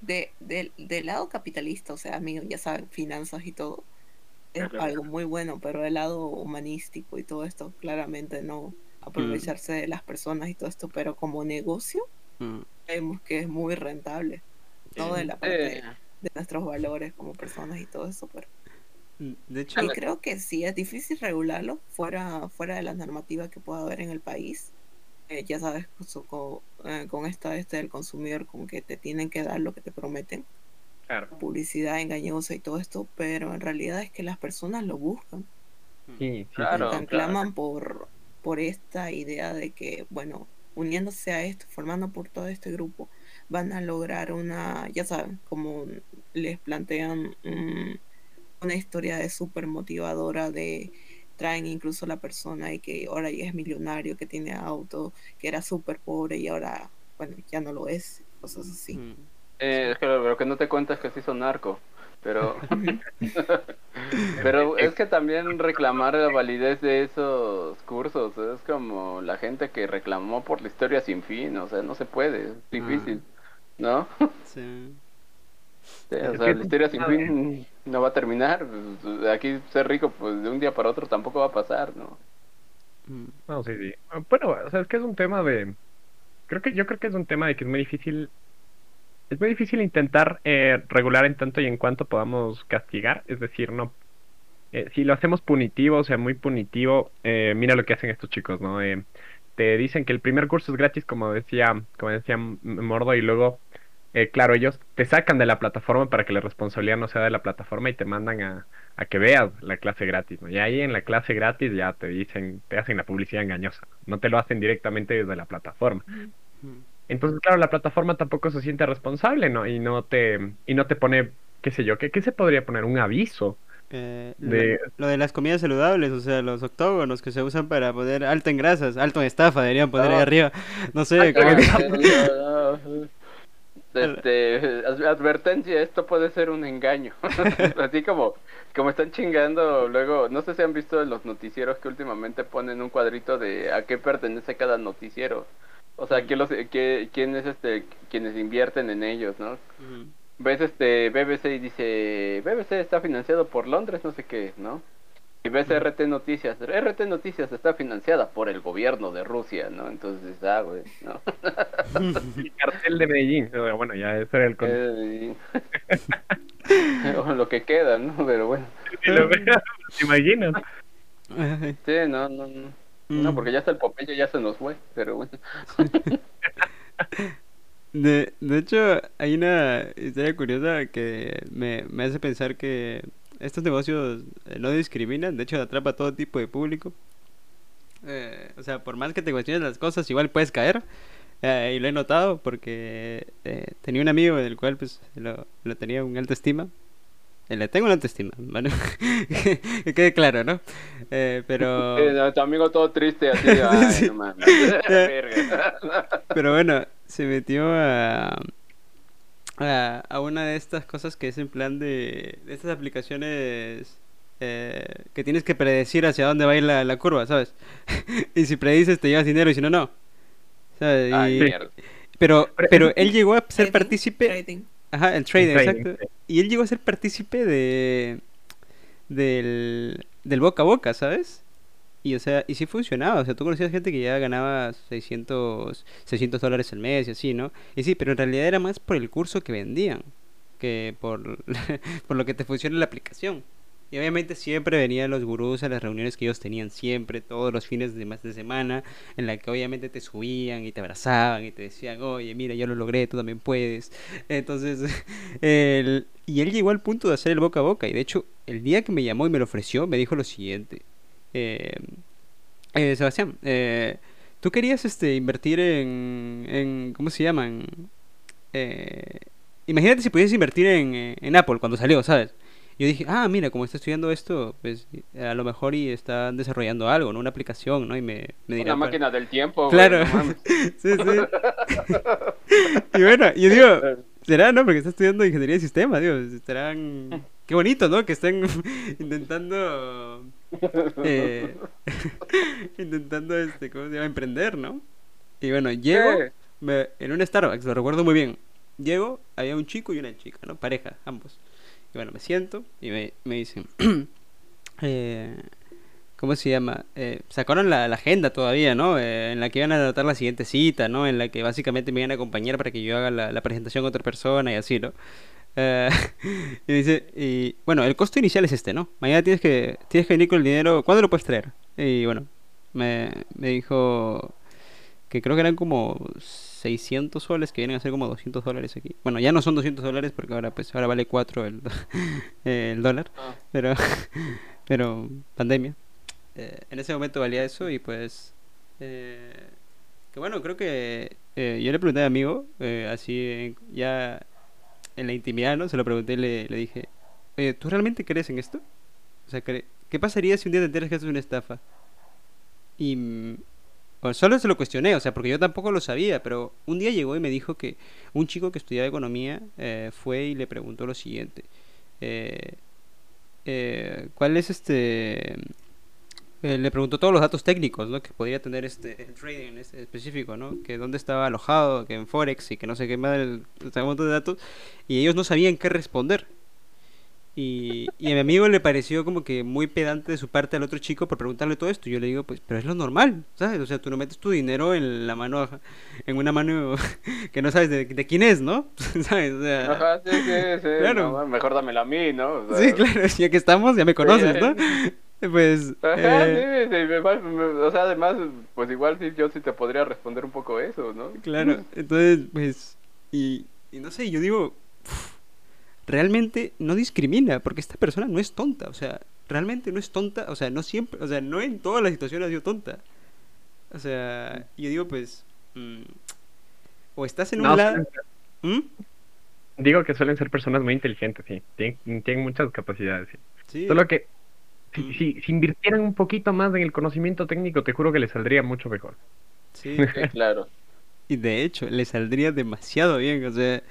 De, de, del lado capitalista, o sea, amigos, ya saben, finanzas y todo, es algo muy bueno, pero del lado humanístico y todo esto, claramente no aprovecharse de las personas y todo esto, pero como negocio, mm. vemos que es muy rentable. Todo de la parte eh. de nuestros valores como personas y todo eso, pero Mm, de hecho, y creo que sí, es difícil regularlo fuera, fuera de la normativa que pueda haber en el país. Eh, ya sabes, con, eh, con esta este del consumidor, como que te tienen que dar lo que te prometen. Publicidad engañosa y todo esto, pero en realidad es que las personas lo buscan. Sí, claro, claman por, por esta idea de que, bueno, uniéndose a esto, formando por todo este grupo, van a lograr una, ya saben, como les plantean una historia de súper motivadora de traen incluso la persona y que ahora ya es millonario, que tiene auto, que era súper pobre y ahora, bueno, ya no lo es, cosas así. Mm. Eh, es que lo, que no te cuentas es que sí son narco, pero... [laughs] [laughs] pero es que también reclamar la validez de esos cursos es como la gente que reclamó por la historia sin fin, o sea, no se puede, es difícil, ¿no? Sí o sea, la historia sin fin no va a terminar. Aquí ser rico, pues de un día para otro tampoco va a pasar, ¿no? Mm. No, sí, sí. Ah, bueno, o sea, es que es un tema de. Creo que yo creo que es un tema de que es muy difícil. Es muy difícil intentar eh, regular en tanto y en cuanto podamos castigar. Es decir, no. Eh, si lo hacemos punitivo, o sea, muy punitivo, eh, mira lo que hacen estos chicos, ¿no? te dicen que el primer curso es gratis, como decía, como decía Mordo, y luego eh, claro, ellos te sacan de la plataforma para que la responsabilidad no sea de la plataforma y te mandan a, que veas la clase gratis, ¿no? Y ahí en la clase gratis ya te dicen, te hacen la publicidad engañosa, no te lo hacen directamente desde la plataforma. Entonces, claro, la plataforma tampoco se siente responsable, ¿no? Y no te, y no te pone, qué sé yo, ¿qué, qué se podría poner? Un aviso. Eh, de... Lo, de las comidas saludables, o sea, los octógonos que se usan para poner alto en grasas, alto en estafa, deberían poner ahí arriba. No sé, como [laughs] este, advertencia, esto puede ser un engaño. [laughs] Así como, como están chingando luego, no sé si han visto los noticieros que últimamente ponen un cuadrito de a qué pertenece cada noticiero. O sea, ¿quién, los, qué, quién es este, quienes invierten en ellos, ¿no? Ves este BBC y dice, BBC está financiado por Londres, no sé qué, ¿no? Y ves RT Noticias. RT Noticias está financiada por el gobierno de Rusia, ¿no? Entonces, ah, güey, ¿no? [laughs] el cartel de Medellín. Bueno, ya ese era el [laughs] [laughs] o lo que queda, ¿no? Pero bueno. ¿Te imaginas? Sí, no, no, no. No, mm. porque ya está el Popeye, ya se nos fue, pero bueno. [laughs] De, de hecho, hay una historia curiosa que me, me hace pensar que estos negocios eh, no discriminan, de hecho atrapa todo tipo de público. Eh, o sea, por más que te cuestiones las cosas, igual puedes caer. Eh, y lo he notado porque tenía un amigo del cual pues lo, tenía un alta estima. Le tengo una alta estima, bueno, [laughs] que quede claro, ¿no? pero... [laughs] tu amigo todo triste así, pero bueno, se metió a a, una de estas cosas que es en plan de, estas aplicaciones eh, que tienes que predecir hacia dónde va a ir la, curva, ¿sabes? [laughs] y si predices te llevas dinero y si no, no. pero, pero él llegó a ser partícipe... Ajá, el trading, exacto. Y él llegó a ser partícipe de... Del, del boca a boca, ¿sabes? Y o sea, y sí funcionaba, o sea, tú conocías gente que ya ganaba 600, 600 dólares al mes y así, ¿no? Y sí, pero en realidad era más por el curso que vendían que por, [laughs] por lo que te funciona la aplicación. Y obviamente siempre venían los gurús a las reuniones que ellos tenían siempre, todos los fines de, de semana, en la que obviamente te subían y te abrazaban y te decían, oye, mira, yo lo logré, tú también puedes. Entonces, [laughs] y él llegó al punto de hacer el boca a boca. Y de hecho, el día que me llamó y me lo ofreció, me dijo lo siguiente. Eh, eh, Sebastián, eh, tú querías este invertir en, en ¿cómo se llaman? Eh, imagínate si pudieras invertir en, en, Apple cuando salió, ¿sabes? Yo dije, ah, mira, como está estudiando esto, pues a lo mejor y está desarrollando algo, ¿no? Una aplicación, ¿no? Y me, me dirá... Una máquina del tiempo. Claro. [laughs] sí, sí. [laughs] y bueno, yo digo, será, ¿no? Porque está estudiando ingeniería de sistemas, digo, estarán... Qué bonito, ¿no? Que estén [laughs] intentando... Eh, intentando, este, ¿cómo se llama? Emprender, ¿no? Y bueno, llego en un Starbucks, lo recuerdo muy bien. Llego, había un chico y una chica, ¿no? Pareja, ambos. Y bueno, me siento y me, me dicen, [clears throat] eh, ¿cómo se llama? Eh, sacaron la, agenda todavía, ¿no? Eh, en la que iban a tratar la siguiente cita, ¿no? En la que básicamente me iban a acompañar para que yo haga la, presentación con otra persona y así, ¿no? [laughs] y dice, y bueno, el costo inicial es este, ¿no? Mañana tienes que, tienes que venir con el dinero, ¿cuándo lo puedes traer? Y bueno, me, me dijo que creo que eran como 600 soles, que vienen a ser como 200 dólares aquí. Bueno, ya no son 200 dólares porque ahora pues ahora vale 4 el, [laughs] el dólar, ah. pero [laughs] pero pandemia. Eh, en ese momento valía eso y pues eh, que bueno, creo que eh, yo le pregunté a mi amigo, así ya en la intimidad, ¿no? Se lo pregunté y le, le dije, ¿tú realmente crees en esto? O sea, ¿qué pasaría si un día te enteras que esto es una estafa? Y solo se lo cuestioné, o sea, porque yo tampoco lo sabía, pero un día llegó y me dijo que un chico que estudiaba economía eh, fue y le preguntó lo siguiente. Eh, eh, ¿Cuál es este...? le preguntó todos los datos técnicos, ¿no? Que podría tener este el trading este específico, ¿no? Que dónde estaba alojado, que en Forex y que no sé qué más, un montón de datos. Y ellos no sabían qué responder. Y, y, a mi amigo le pareció como que muy pedante de su parte al otro chico por preguntarle todo esto. Yo le digo, pues, pero es lo normal, ¿sabes? O sea, tú no metes tu dinero en la mano, en una mano [laughs] que no sabes de, quién es, ¿no? [laughs] ¿Sabes? O sea, Ajá, sí, sí, sí. Claro. mejor dámela a mí, ¿no? sí, claro, ya que estamos, ya me conoces, ¿no? [laughs] Pues. Ajá, eh... sí, sí, o sea, además, pues igual sí, yo sí te podría responder un poco eso, ¿no? Claro, entonces, pues. Y, y no sé, yo digo realmente no discrimina, porque esta persona no es tonta, o sea, realmente no es tonta, o sea, no siempre, o sea, no en todas las situaciones ha sido tonta. O sea, yo digo, pues, mm, o estás en un lado... ¿Mm? Digo que suelen ser personas muy inteligentes, sí, tienen, muchas capacidades, sí. Solo que si, mm. si, si, invirtieran un poquito más en el conocimiento técnico, te juro que les saldría mucho mejor. Sí, [laughs] claro. Y de hecho, le saldría demasiado bien, o sea,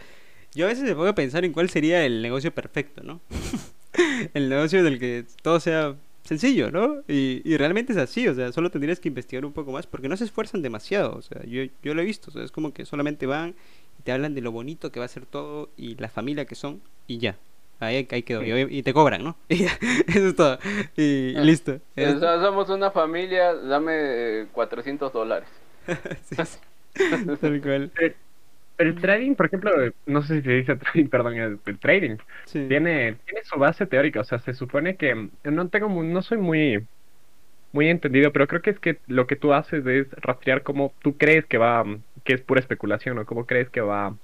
yo a veces me pongo a pensar en cuál sería el negocio perfecto, ¿no? [laughs] el negocio del que todo sea sencillo, ¿no? Y, y, realmente es así, o sea, solo tendrías que investigar un poco más porque no se esfuerzan demasiado, o sea, yo, yo lo he visto, o sea, es como que solamente van y te hablan de lo bonito que va a ser todo y la familia que son y ya. Ahí, ahí quedó, y, te cobran, ¿no? [laughs] Y ya, eso es todo. Y, ah. listo. O sea, somos una familia, dame 400 dólares. [laughs] sí, sí. Tal cual el trading, por ejemplo, no sé si se dice trading, [laughs] perdón, el, trading tiene, tiene su base teórica, o sea, se supone que no tengo, no soy muy, muy entendido, pero creo que es que lo que tú haces es rastrear cómo tú crees que va, que es pura especulación, o cómo crees que va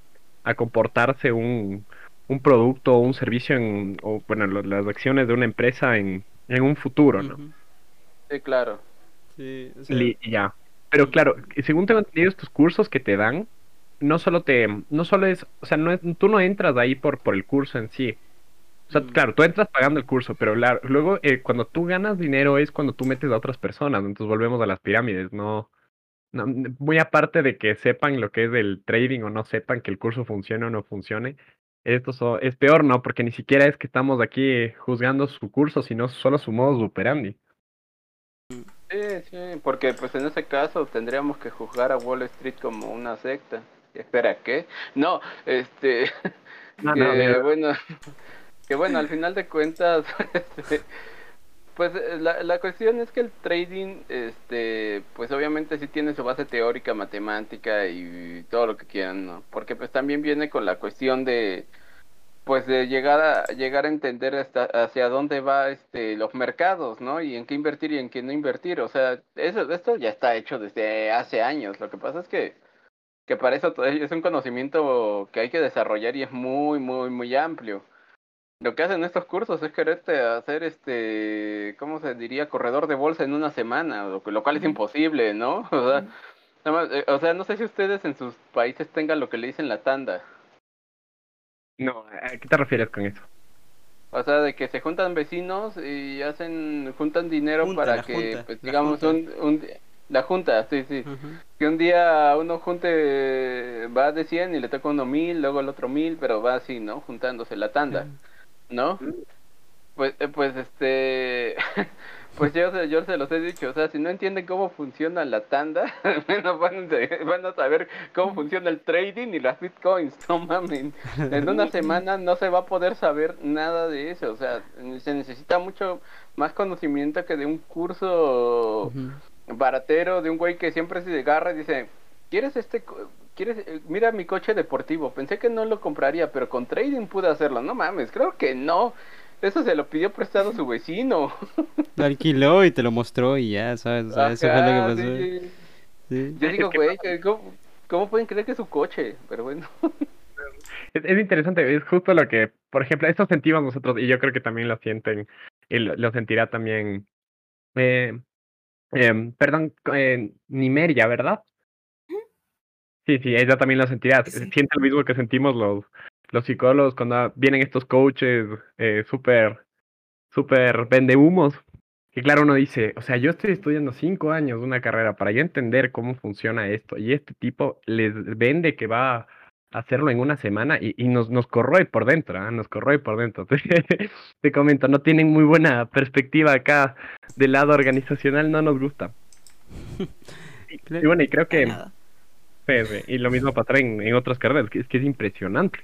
a comportarse un, un producto o un servicio en, o bueno, las acciones de una empresa en, en un futuro, ¿no? Sí, claro. Sí, y ya. Pero claro, según tengo entendido, estos cursos que te dan, no solo te, no solo es, o sea, no es, tú no entras ahí por, por el curso en sí. O sea, mm. claro, tú entras pagando el curso, pero luego eh, cuando tú ganas dinero es cuando tú metes a otras personas, entonces volvemos a las pirámides, no, no, muy aparte de que sepan lo que es el trading o no sepan que el curso funcione o no funcione, esto es peor, ¿no? Porque ni siquiera es que estamos aquí juzgando su curso, sino solo su modo operandi. Sí, sí, porque pues en ese caso tendríamos que juzgar a Wall Street como una secta espera, ¿qué? No, este, [laughs] que, bueno, que bueno, al final de cuentas, [laughs] este, pues eh, la, la cuestión es que el trading, este, pues obviamente sí tiene su base teórica, matemática y todo lo que quieran, ¿no? Porque pues también viene con la cuestión de, pues de llegar a llegar a entender hasta hacia dónde va este los mercados, ¿no? Y en qué invertir y en qué no invertir, o sea, eso esto ya está hecho desde hace años. Lo que pasa es que que para eso es un conocimiento que hay que desarrollar y es muy, muy, muy amplio. Lo que hacen estos cursos es quererte hacer este, ¿cómo se diría? Corredor de bolsa en una semana, lo, cual es imposible, ¿no? [laughs] O sea, eh, o sea, no sé si ustedes en sus países tengan lo que le dicen la tanda. No, ¿a qué te refieres con eso? O sea, de que se juntan vecinos y hacen, juntan dinero para que, pues, digamos, un, un, la junta, sí, sí. Que un día uno junte, va de 100 y le toca uno mil, luego el otro mil, pero va así, ¿no? Juntándose la tanda, ¿no? Pues, eh, pues este, [laughs] pues yo, yo se los he dicho, o sea, si no entienden cómo funciona la tanda, [laughs] van, van a saber cómo funciona el trading y las bitcoins, [laughs] no mames. En una semana no se va a poder saber nada de eso, o sea, se necesita mucho más conocimiento que de un curso baratero de un güey que siempre se agarra y dice, ¿quieres este quieres eh, mira mi coche deportivo? Pensé que no lo compraría, pero con trading pude hacerlo. No mames, creo que no. Eso se lo pidió prestado su vecino. Lo alquiló y te lo mostró y ya, ¿sabes? eso fue lo que pasó. Yo digo, güey, ¿cómo, pueden creer que es su coche? Pero bueno. Es, interesante, es justo lo que, por ejemplo, esto sentimos nosotros y yo creo que también lo sienten y lo, sentirá también eh, eh, perdón, eh, Nimeria, ¿verdad? Sí, sí, ella también lo sentirá. Siente lo mismo que sentimos los, los psicólogos cuando vienen estos coaches eh, súper, súper vendehumos. Que claro, uno dice, o sea, yo estoy estudiando cinco años de una carrera para yo entender cómo funciona esto. Y este tipo les vende que va hacerlo en una semana y, y nos, nos corroe por dentro, ¿eh? nos corroe por dentro. [laughs] Te comento, no tienen muy buena perspectiva acá del lado organizacional, no nos gusta. [laughs] y, bueno, y creo que... y lo mismo pasa en, en otras carreras, que es que es impresionante.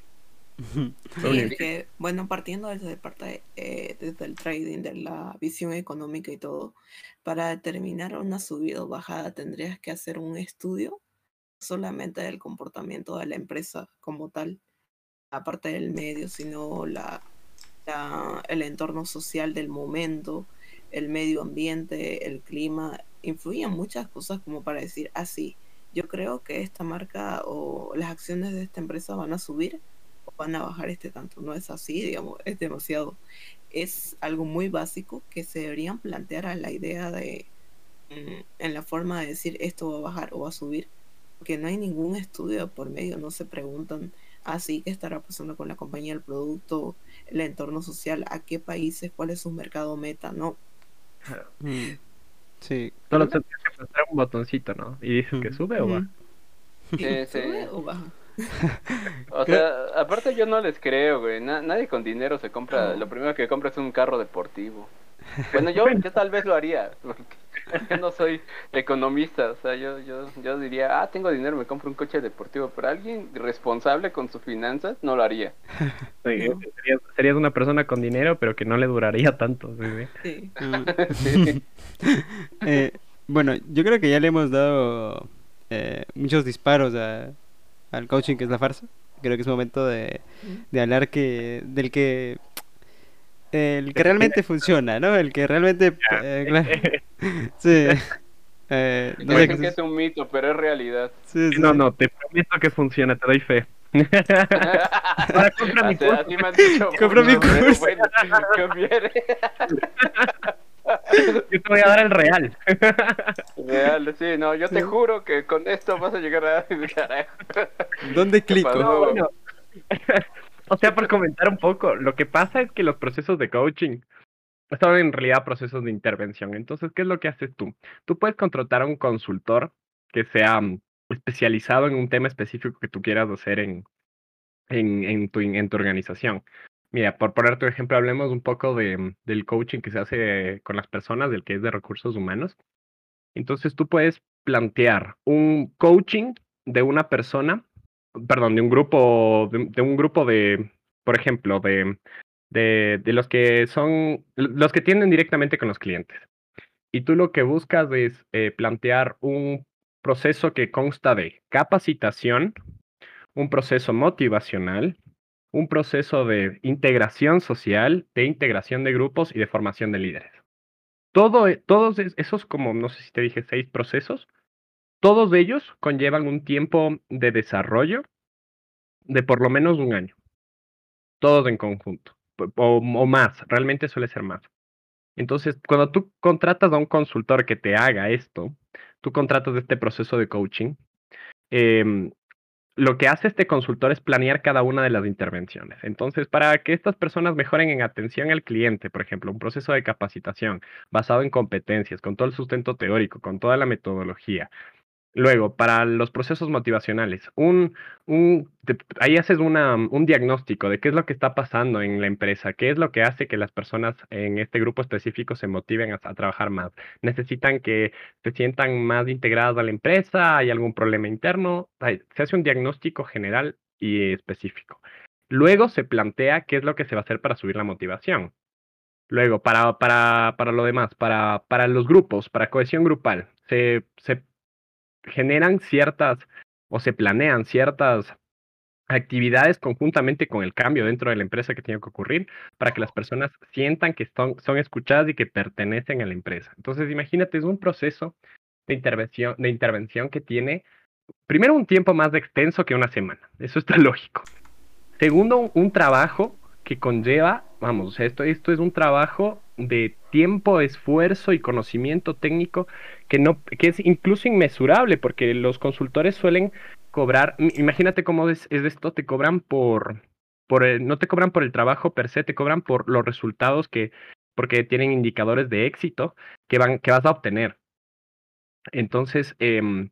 [laughs] que, bueno, partiendo desde, parte, eh, desde el trading, de la visión económica y todo, para determinar una subida o bajada tendrías que hacer un estudio solamente del comportamiento de la empresa como tal, aparte del medio, sino la, el entorno social del momento, el medio ambiente, el clima, influyen muchas cosas como para decir así. Ah, yo creo que esta marca o las acciones de esta empresa van a subir o van a bajar este tanto. No es así, digamos, es demasiado. Es algo muy básico que se deberían plantear a la idea de, mm, en la forma de decir esto va a bajar o va a subir que no hay ningún estudio por medio, no se preguntan así ah, qué estará pasando con la compañía, el producto, el entorno social, a qué países, cuál es su mercado meta, no. Mm, sí. Solo se que un botoncito, ¿no? Y dice que sube o baja. [laughs] ¿Sube o baja? [laughs] o sea, aparte yo no les creo, güey. nadie con dinero se compra. Lo primero que compra es un carro deportivo. Bueno, yo, yo tal vez lo haría. Porque yo no soy economista, o sea, yo, yo, yo diría, ah, tengo dinero, me compro un coche deportivo, pero alguien responsable con sus finanzas no lo haría. serías, una persona con dinero, pero que no le duraría tanto. Sí. [laughs] eh, bueno, yo creo que ya le hemos dado eh, muchos disparos al coaching que es la farsa. Creo que es momento de, de hablar que del que el que realmente funciona, ¿no? El que realmente... Eh, [laughs] sí. [laughs] Eh, no sé que es un mito, pero es realidad. Sí, sí. No, no, te prometo que funciona, te doy fe. [laughs] Ahora compra mi curso. Así me han dicho. Compra mi curso. Bueno, yo te voy a dar el real. Real, sí, no, yo te juro que con esto vas a llegar a... ¿Dónde clico? No, bueno, o sea, por comentar un poco, lo que pasa es que los procesos de coaching son en realidad procesos de intervención. Entonces, ¿qué es lo que haces tú? Tú puedes contratar a un consultor que sea mm, especializado en un tema específico que tú quieras hacer en, en, en, tu, en tu organización. Mira, por poner tu ejemplo, hablemos un poco de, mm, del coaching que se hace con las personas, del que es de recursos humanos. Entonces, tú puedes plantear un coaching de una persona perdón, de un grupo, de, un grupo de, por ejemplo, de, de, de, los que son, los que tienen directamente con los clientes. Y tú lo que buscas es eh, plantear un proceso que consta de capacitación, un proceso motivacional, un proceso de integración social, de integración de grupos y de formación de líderes. Todo, todos esos, como no sé si te dije, seis procesos, todos ellos conllevan un tiempo de desarrollo de por lo menos un año. Todos en conjunto. O, más, realmente suele ser más. Entonces, cuando tú contratas a un consultor que te haga esto, tú contratas este proceso de coaching, em, lo que hace este consultor es planear cada una de las intervenciones. Entonces, para que estas personas mejoren en atención al cliente, por ejemplo, un proceso de capacitación basado en competencias, con todo el sustento teórico, con toda la metodología, Luego, para los procesos motivacionales, un, un, ahí haces una, un diagnóstico de qué es lo que está pasando en la empresa, qué es lo que hace que las personas en este grupo específico se motiven a, trabajar más. Necesitan que se sientan más integradas a la empresa, hay algún problema interno, se hace un diagnóstico general y específico. Luego se plantea qué es lo que se va a hacer para subir la motivación. Luego, para, para, para lo demás, para, para los grupos, para cohesión grupal, se, se generan ciertas o se planean ciertas actividades conjuntamente con el cambio dentro de la empresa que tiene que ocurrir para que las personas sientan que son, son escuchadas y que pertenecen a la empresa. Entonces, imagínate, es un proceso de intervención, de intervención que tiene, primero, un tiempo más extenso que una semana. Eso está [laughs] lógico. Segundo, un trabajo que conlleva, vamos, esto, esto es un trabajo de tiempo, esfuerzo y conocimiento técnico que no, que es incluso inmesurable, porque los consultores suelen cobrar, imagínate cómo es, esto, te cobran por, por no te cobran por el trabajo per se, te cobran por los resultados que, porque tienen indicadores de éxito que van, que vas a obtener. Entonces, em,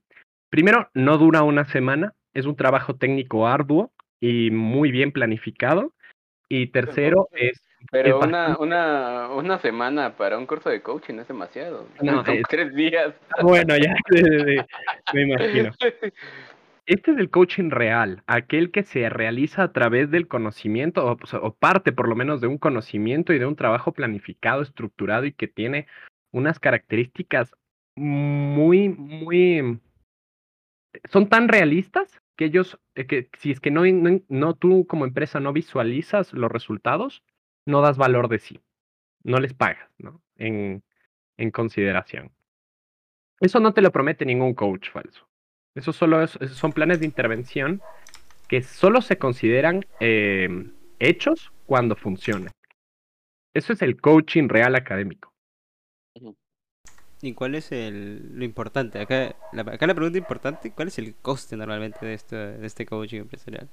primero, no dura una semana, es un trabajo técnico arduo y muy bien planificado. Y tercero es... Pero una, una, una semana para un curso de coaching es demasiado. No, Son tres días. Bueno, ya [laughs] me imagino. [laughs] Este es el coaching real, aquel que se realiza a través del conocimiento o, o, parte por lo menos de un conocimiento y de un trabajo planificado, estructurado y que tiene unas características muy, muy... Son tan realistas que ellos, eh, que si es que no, no, tú como empresa no visualizas los resultados, no das valor de sí, no les pagas, ¿no? En, en consideración. Eso no te lo promete ningún coach falso. Eso solo son planes de intervención que solo se consideran em, hechos cuando funcionan. Eso es el coaching real académico. ¿Y cuál es el, lo importante? Acá la, acá la pregunta importante, ¿cuál es el coste normalmente de este, de este coaching empresarial?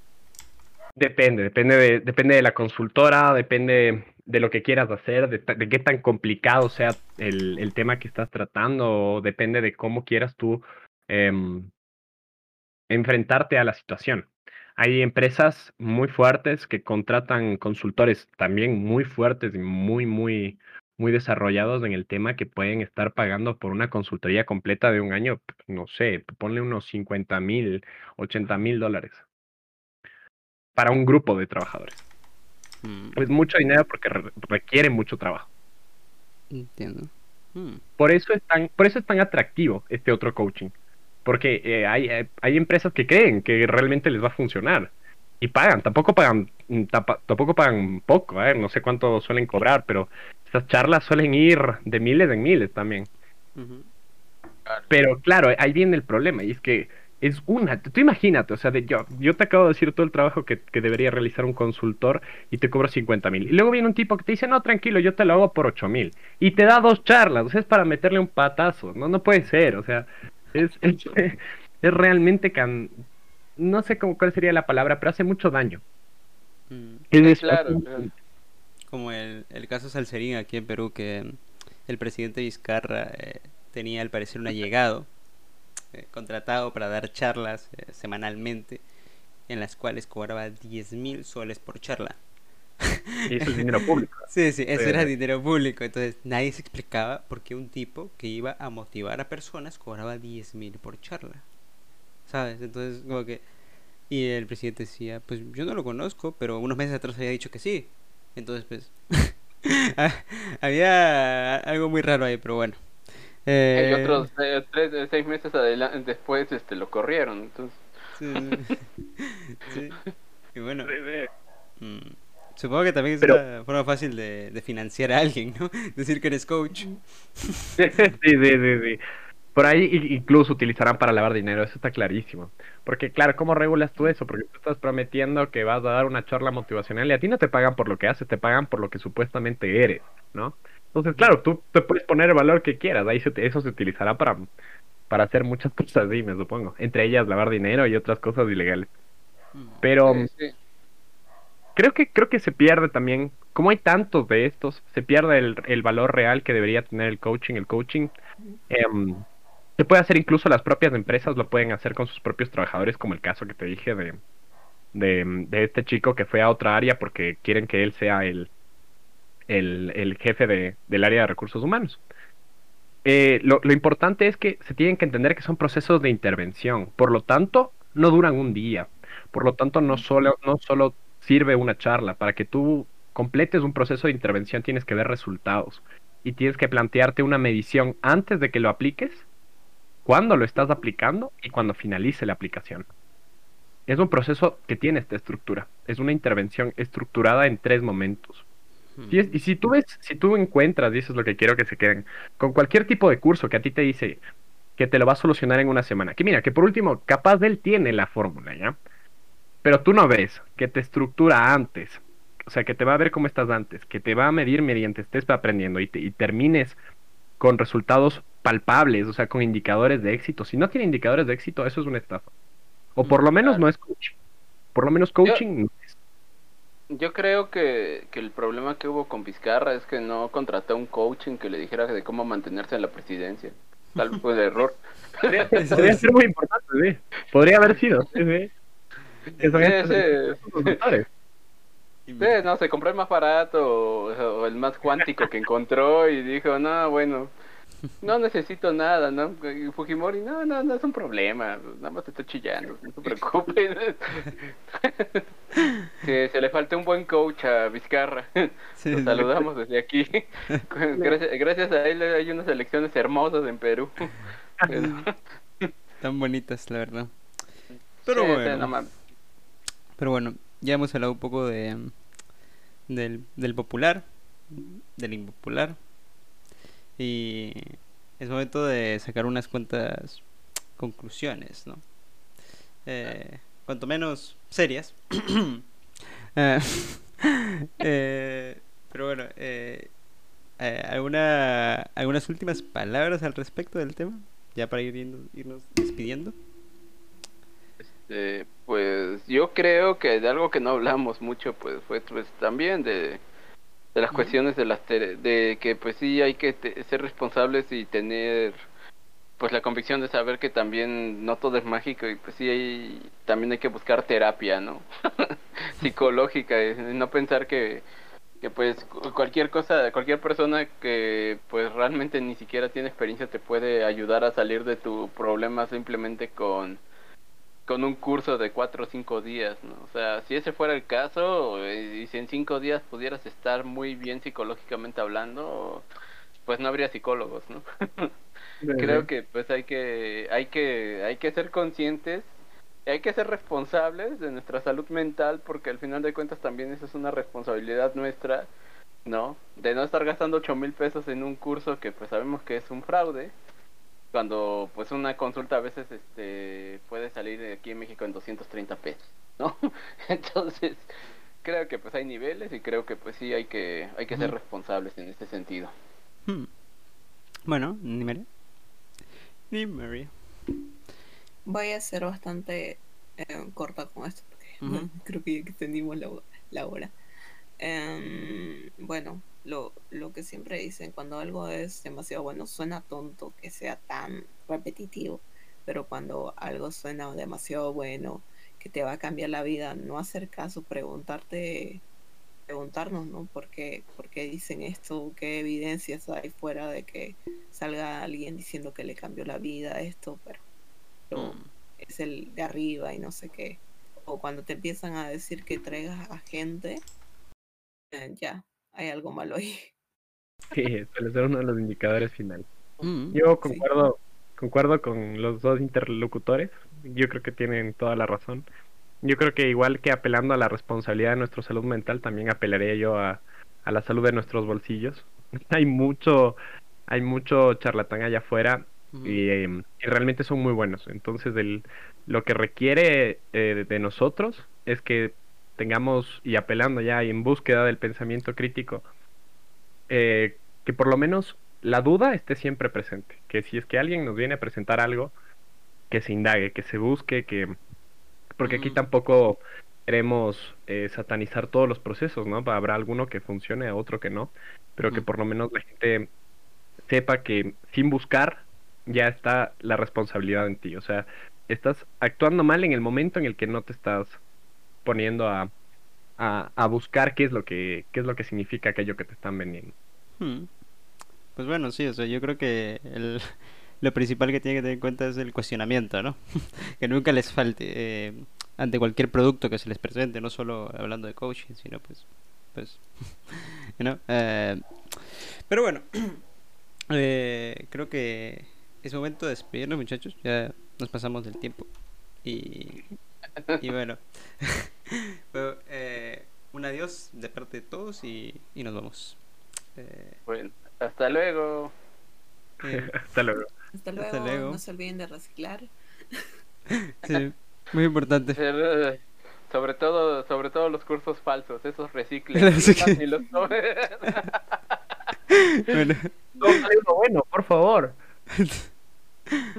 Depende, depende de, depende de la consultora, depende de lo que quieras hacer, de, qué tan complicado sea el, el, tema que estás tratando, depende de cómo quieras tú em, enfrentarte a la situación. Hay empresas muy fuertes que contratan consultores también muy fuertes y muy, muy, muy desarrollados en el tema que pueden estar pagando por una consultoría completa de un año, no sé, ponle unos 50 mil, 80 mil dólares para un grupo de trabajadores. Mm. Es mucho dinero porque requiere mucho trabajo. Entiendo. Mm. Por eso es tan, por eso es tan atractivo este otro coaching. Porque eh, hay, eh, hay empresas que creen que realmente les va a funcionar y pagan, tampoco pagan, mm, tampoco pagan poco, ¿eh? no sé cuánto suelen cobrar, pero estas charlas suelen ir de miles en miles también. Pero claro, ahí viene el problema, y es que es una, tú imagínate, o sea, de, yo, yo te acabo de decir todo el trabajo que, que debería realizar un consultor y te cobro 50 mil. Y luego viene un tipo que te dice, no, tranquilo, yo te lo hago por 8 mil. Y te da dos charlas, o sea, es para meterle un patazo, no, no puede ser, o sea, es, [laughs] es, es realmente can, no sé cómo, cuál sería la palabra, pero hace mucho daño. Mm. claro, Como el, el caso Salserín aquí en Perú, que el presidente Vizcarra eh, tenía al parecer un allegado eh, contratado para dar charlas eh, semanalmente, en las cuales cobraba 10 mil soles por charla. Y eso es dinero público. [laughs] sí, sí, eso era dinero público. Entonces nadie se explicaba por qué un tipo que iba a motivar a personas cobraba 10 mil por charla. ¿sabes? Entonces, como que... Y el presidente decía, pues yo no lo conozco, pero unos meses atrás había dicho que sí. Entonces, pues... [laughs] había algo muy raro ahí, pero bueno. Eh... Y otros eh, tres, eh, seis meses adelante, después este, lo corrieron, entonces... Sí, [laughs] [laughs] Y bueno... Mm, supongo que también es una forma fácil de, de, financiar a alguien, ¿no? [laughs] Decir que eres coach. sí, sí, sí, sí. Por ahí incluso utilizarán para lavar dinero, eso está clarísimo. Porque claro, ¿cómo regulas tú eso? Porque tú estás prometiendo que vas a dar una charla motivacional y a ti no te pagan por lo que haces, te pagan por lo que supuestamente eres, ¿no? Entonces, claro, tú te puedes poner el valor que quieras, ahí eso se utilizará para, para hacer muchas [laughs] cosas así, me supongo. Entre ellas lavar dinero y otras cosas ilegales. Mm. Pero creo que creo que se pierde también, como hay tantos de estos, se pierde el, valor real que debería tener el coaching. El coaching em, se puede hacer incluso las propias empresas lo pueden hacer con sus propios trabajadores, como el caso que te dije de, de, este chico que fue a otra área porque quieren que él sea el, el, jefe de, del área de recursos humanos. Eh, lo, importante es que se tienen que entender que son procesos de intervención, por lo tanto, no duran un día, por lo tanto, no solo, no solo sirve una charla, para que tú completes un proceso de intervención tienes que ver resultados. Y tienes que plantearte una medición antes de que lo apliques, cuando lo estás aplicando y cuando finalice la aplicación. Es un proceso que tiene esta estructura, es una intervención estructurada en tres momentos y si tú ves, si tú encuentras, y eso es lo que quiero que se queden, con cualquier tipo de curso que a ti te dice que te lo va a solucionar en una semana, que mira, que por último, capaz él tiene la fórmula, ¿ya? Pero tú no ves que te estructura antes, o sea, que te va a ver cómo estás antes, que te va a medir mediante estés aprendiendo y, y termines con resultados palpables, o sea, con indicadores de éxito. Si no tiene indicadores de éxito, eso es una estafa. O por lo menos no es coaching. Por lo menos coaching no es. Yo creo que, que, el problema que hubo con Vizcarra es que no contrató un coaching que le dijera de cómo mantenerse en la presidencia. Tal fue el error. Podría, [laughs] ser muy importante, sí. Podría haber sido. Sí, sí. Sí, no, se compró el más barato o, el más cuántico que encontró y dijo, no, bueno, [laughs] no necesito nada, ¿no? Y Fujimori, no, no, no es un problema, nada más te estoy chillando, no te preocupes. [laughs] que se le falta un buen coach a Vizcarra. Lo saludamos desde aquí. [laughs] Gracias, a él hay unas elecciones hermosas en Perú. Tan bonitas, la verdad. Pero bueno. pero bueno, ya hemos hablado un poco de del, del popular, del impopular y es momento de sacar unas cuantas conclusiones, ¿no? Eh, cuanto menos serias. [coughs] Eh, [laughs] eh, pero bueno, eh, ¿alguna, ¿algunas últimas palabras al respecto del tema? Ya para ir irnos despidiendo. Este, pues yo creo que de algo que no hablamos mucho, pues fue pues también de de las cuestiones de las de que pues sí hay que ser responsables y tener pues la convicción de saber que también no todo es mágico y pues sí hay, también hay que buscar terapia no [laughs] psicológica y no pensar que que pues cualquier cosa cualquier persona que pues realmente ni siquiera tiene experiencia te puede ayudar a salir de tu problema simplemente con con un curso de cuatro o cinco días, ¿no? O sea, si ese fuera el caso, eh, y si en cinco días pudieras estar muy bien psicológicamente hablando, pues no habría psicólogos, ¿no? [laughs] Creo que pues hay que, hay que, hay que ser conscientes, hay que ser responsables de nuestra salud mental, porque al final de cuentas también esa es una responsabilidad nuestra, ¿no? De no estar gastando ocho mil pesos en un curso que pues sabemos que es un fraude, cuando pues una consulta a veces este puede salir de aquí en México en 230 pesos, ¿no? [laughs] Entonces, creo que pues hay niveles y creo que pues sí hay que hay que ser responsables en este sentido. Hmm. Bueno, ni María. Ni María. Voy a ser bastante eh, corta con esto porque [laughs] creo que ya extendimos la, la hora. Em, bueno, lo, lo que siempre dicen, cuando algo es demasiado bueno, suena tonto que sea tan repetitivo, pero cuando algo suena demasiado bueno, que te va a cambiar la vida, no hacer caso, preguntarte, preguntarnos, ¿no? ¿Por qué, por qué dicen esto? ¿Qué evidencias hay fuera de que salga alguien diciendo que le cambió la vida esto? Pero, mm. es el de arriba y no sé qué. O cuando te empiezan a decir que traigas a gente, eh, ya, hay algo malo ahí. [laughs] Sí, suele ser uno de los indicadores finales. Mm, Yo concuerdo, concuerdo con los dos interlocutores. Yo creo que tienen toda la razón. Yo creo que igual que apelando a la responsabilidad de nuestra salud mental, también apelaría yo a, a la salud de nuestros bolsillos. [laughs] hay mucho, hay mucho charlatán allá afuera y, em, y, realmente son muy buenos. Entonces, el, lo que requiere eh, de nosotros es que tengamos y apelando ya y en búsqueda del pensamiento crítico, eh, que por lo menos la duda esté siempre presente. Que si es que alguien nos viene a presentar algo, que se indague, que se busque, que... Porque aquí tampoco queremos eh, satanizar todos los procesos, ¿no? Habrá alguno que funcione, otro que no, pero que por lo menos la gente sepa que sin buscar ya está la responsabilidad en ti. O sea, estás actuando mal en el momento en el que no te estás poniendo a, a, buscar qué es lo que qué es lo que significa aquello que te están vendiendo. Hmm. Pues bueno, sí, o sea, yo creo que el, [laughs] lo principal que tiene que tener en cuenta es el cuestionamiento, ¿no? [laughs] que nunca les falte eh, ante cualquier producto que se les presente, no solo hablando de coaching, sino pues, pues, [laughs] ¿no? Eh, pero bueno, [clears throat] eh, creo que es momento de despedirnos, muchachos. Ya nos pasamos del tiempo. Y, [laughs] y bueno, [laughs] un adiós de parte de todos y, y nos vamos. bueno, hasta luego. [laughs] hasta luego. Hasta luego. No se olviden de reciclar. sí, muy importante. Eh, sobre todo, sobre todo los cursos falsos, esos reciclen. los bueno. No, bueno, por favor.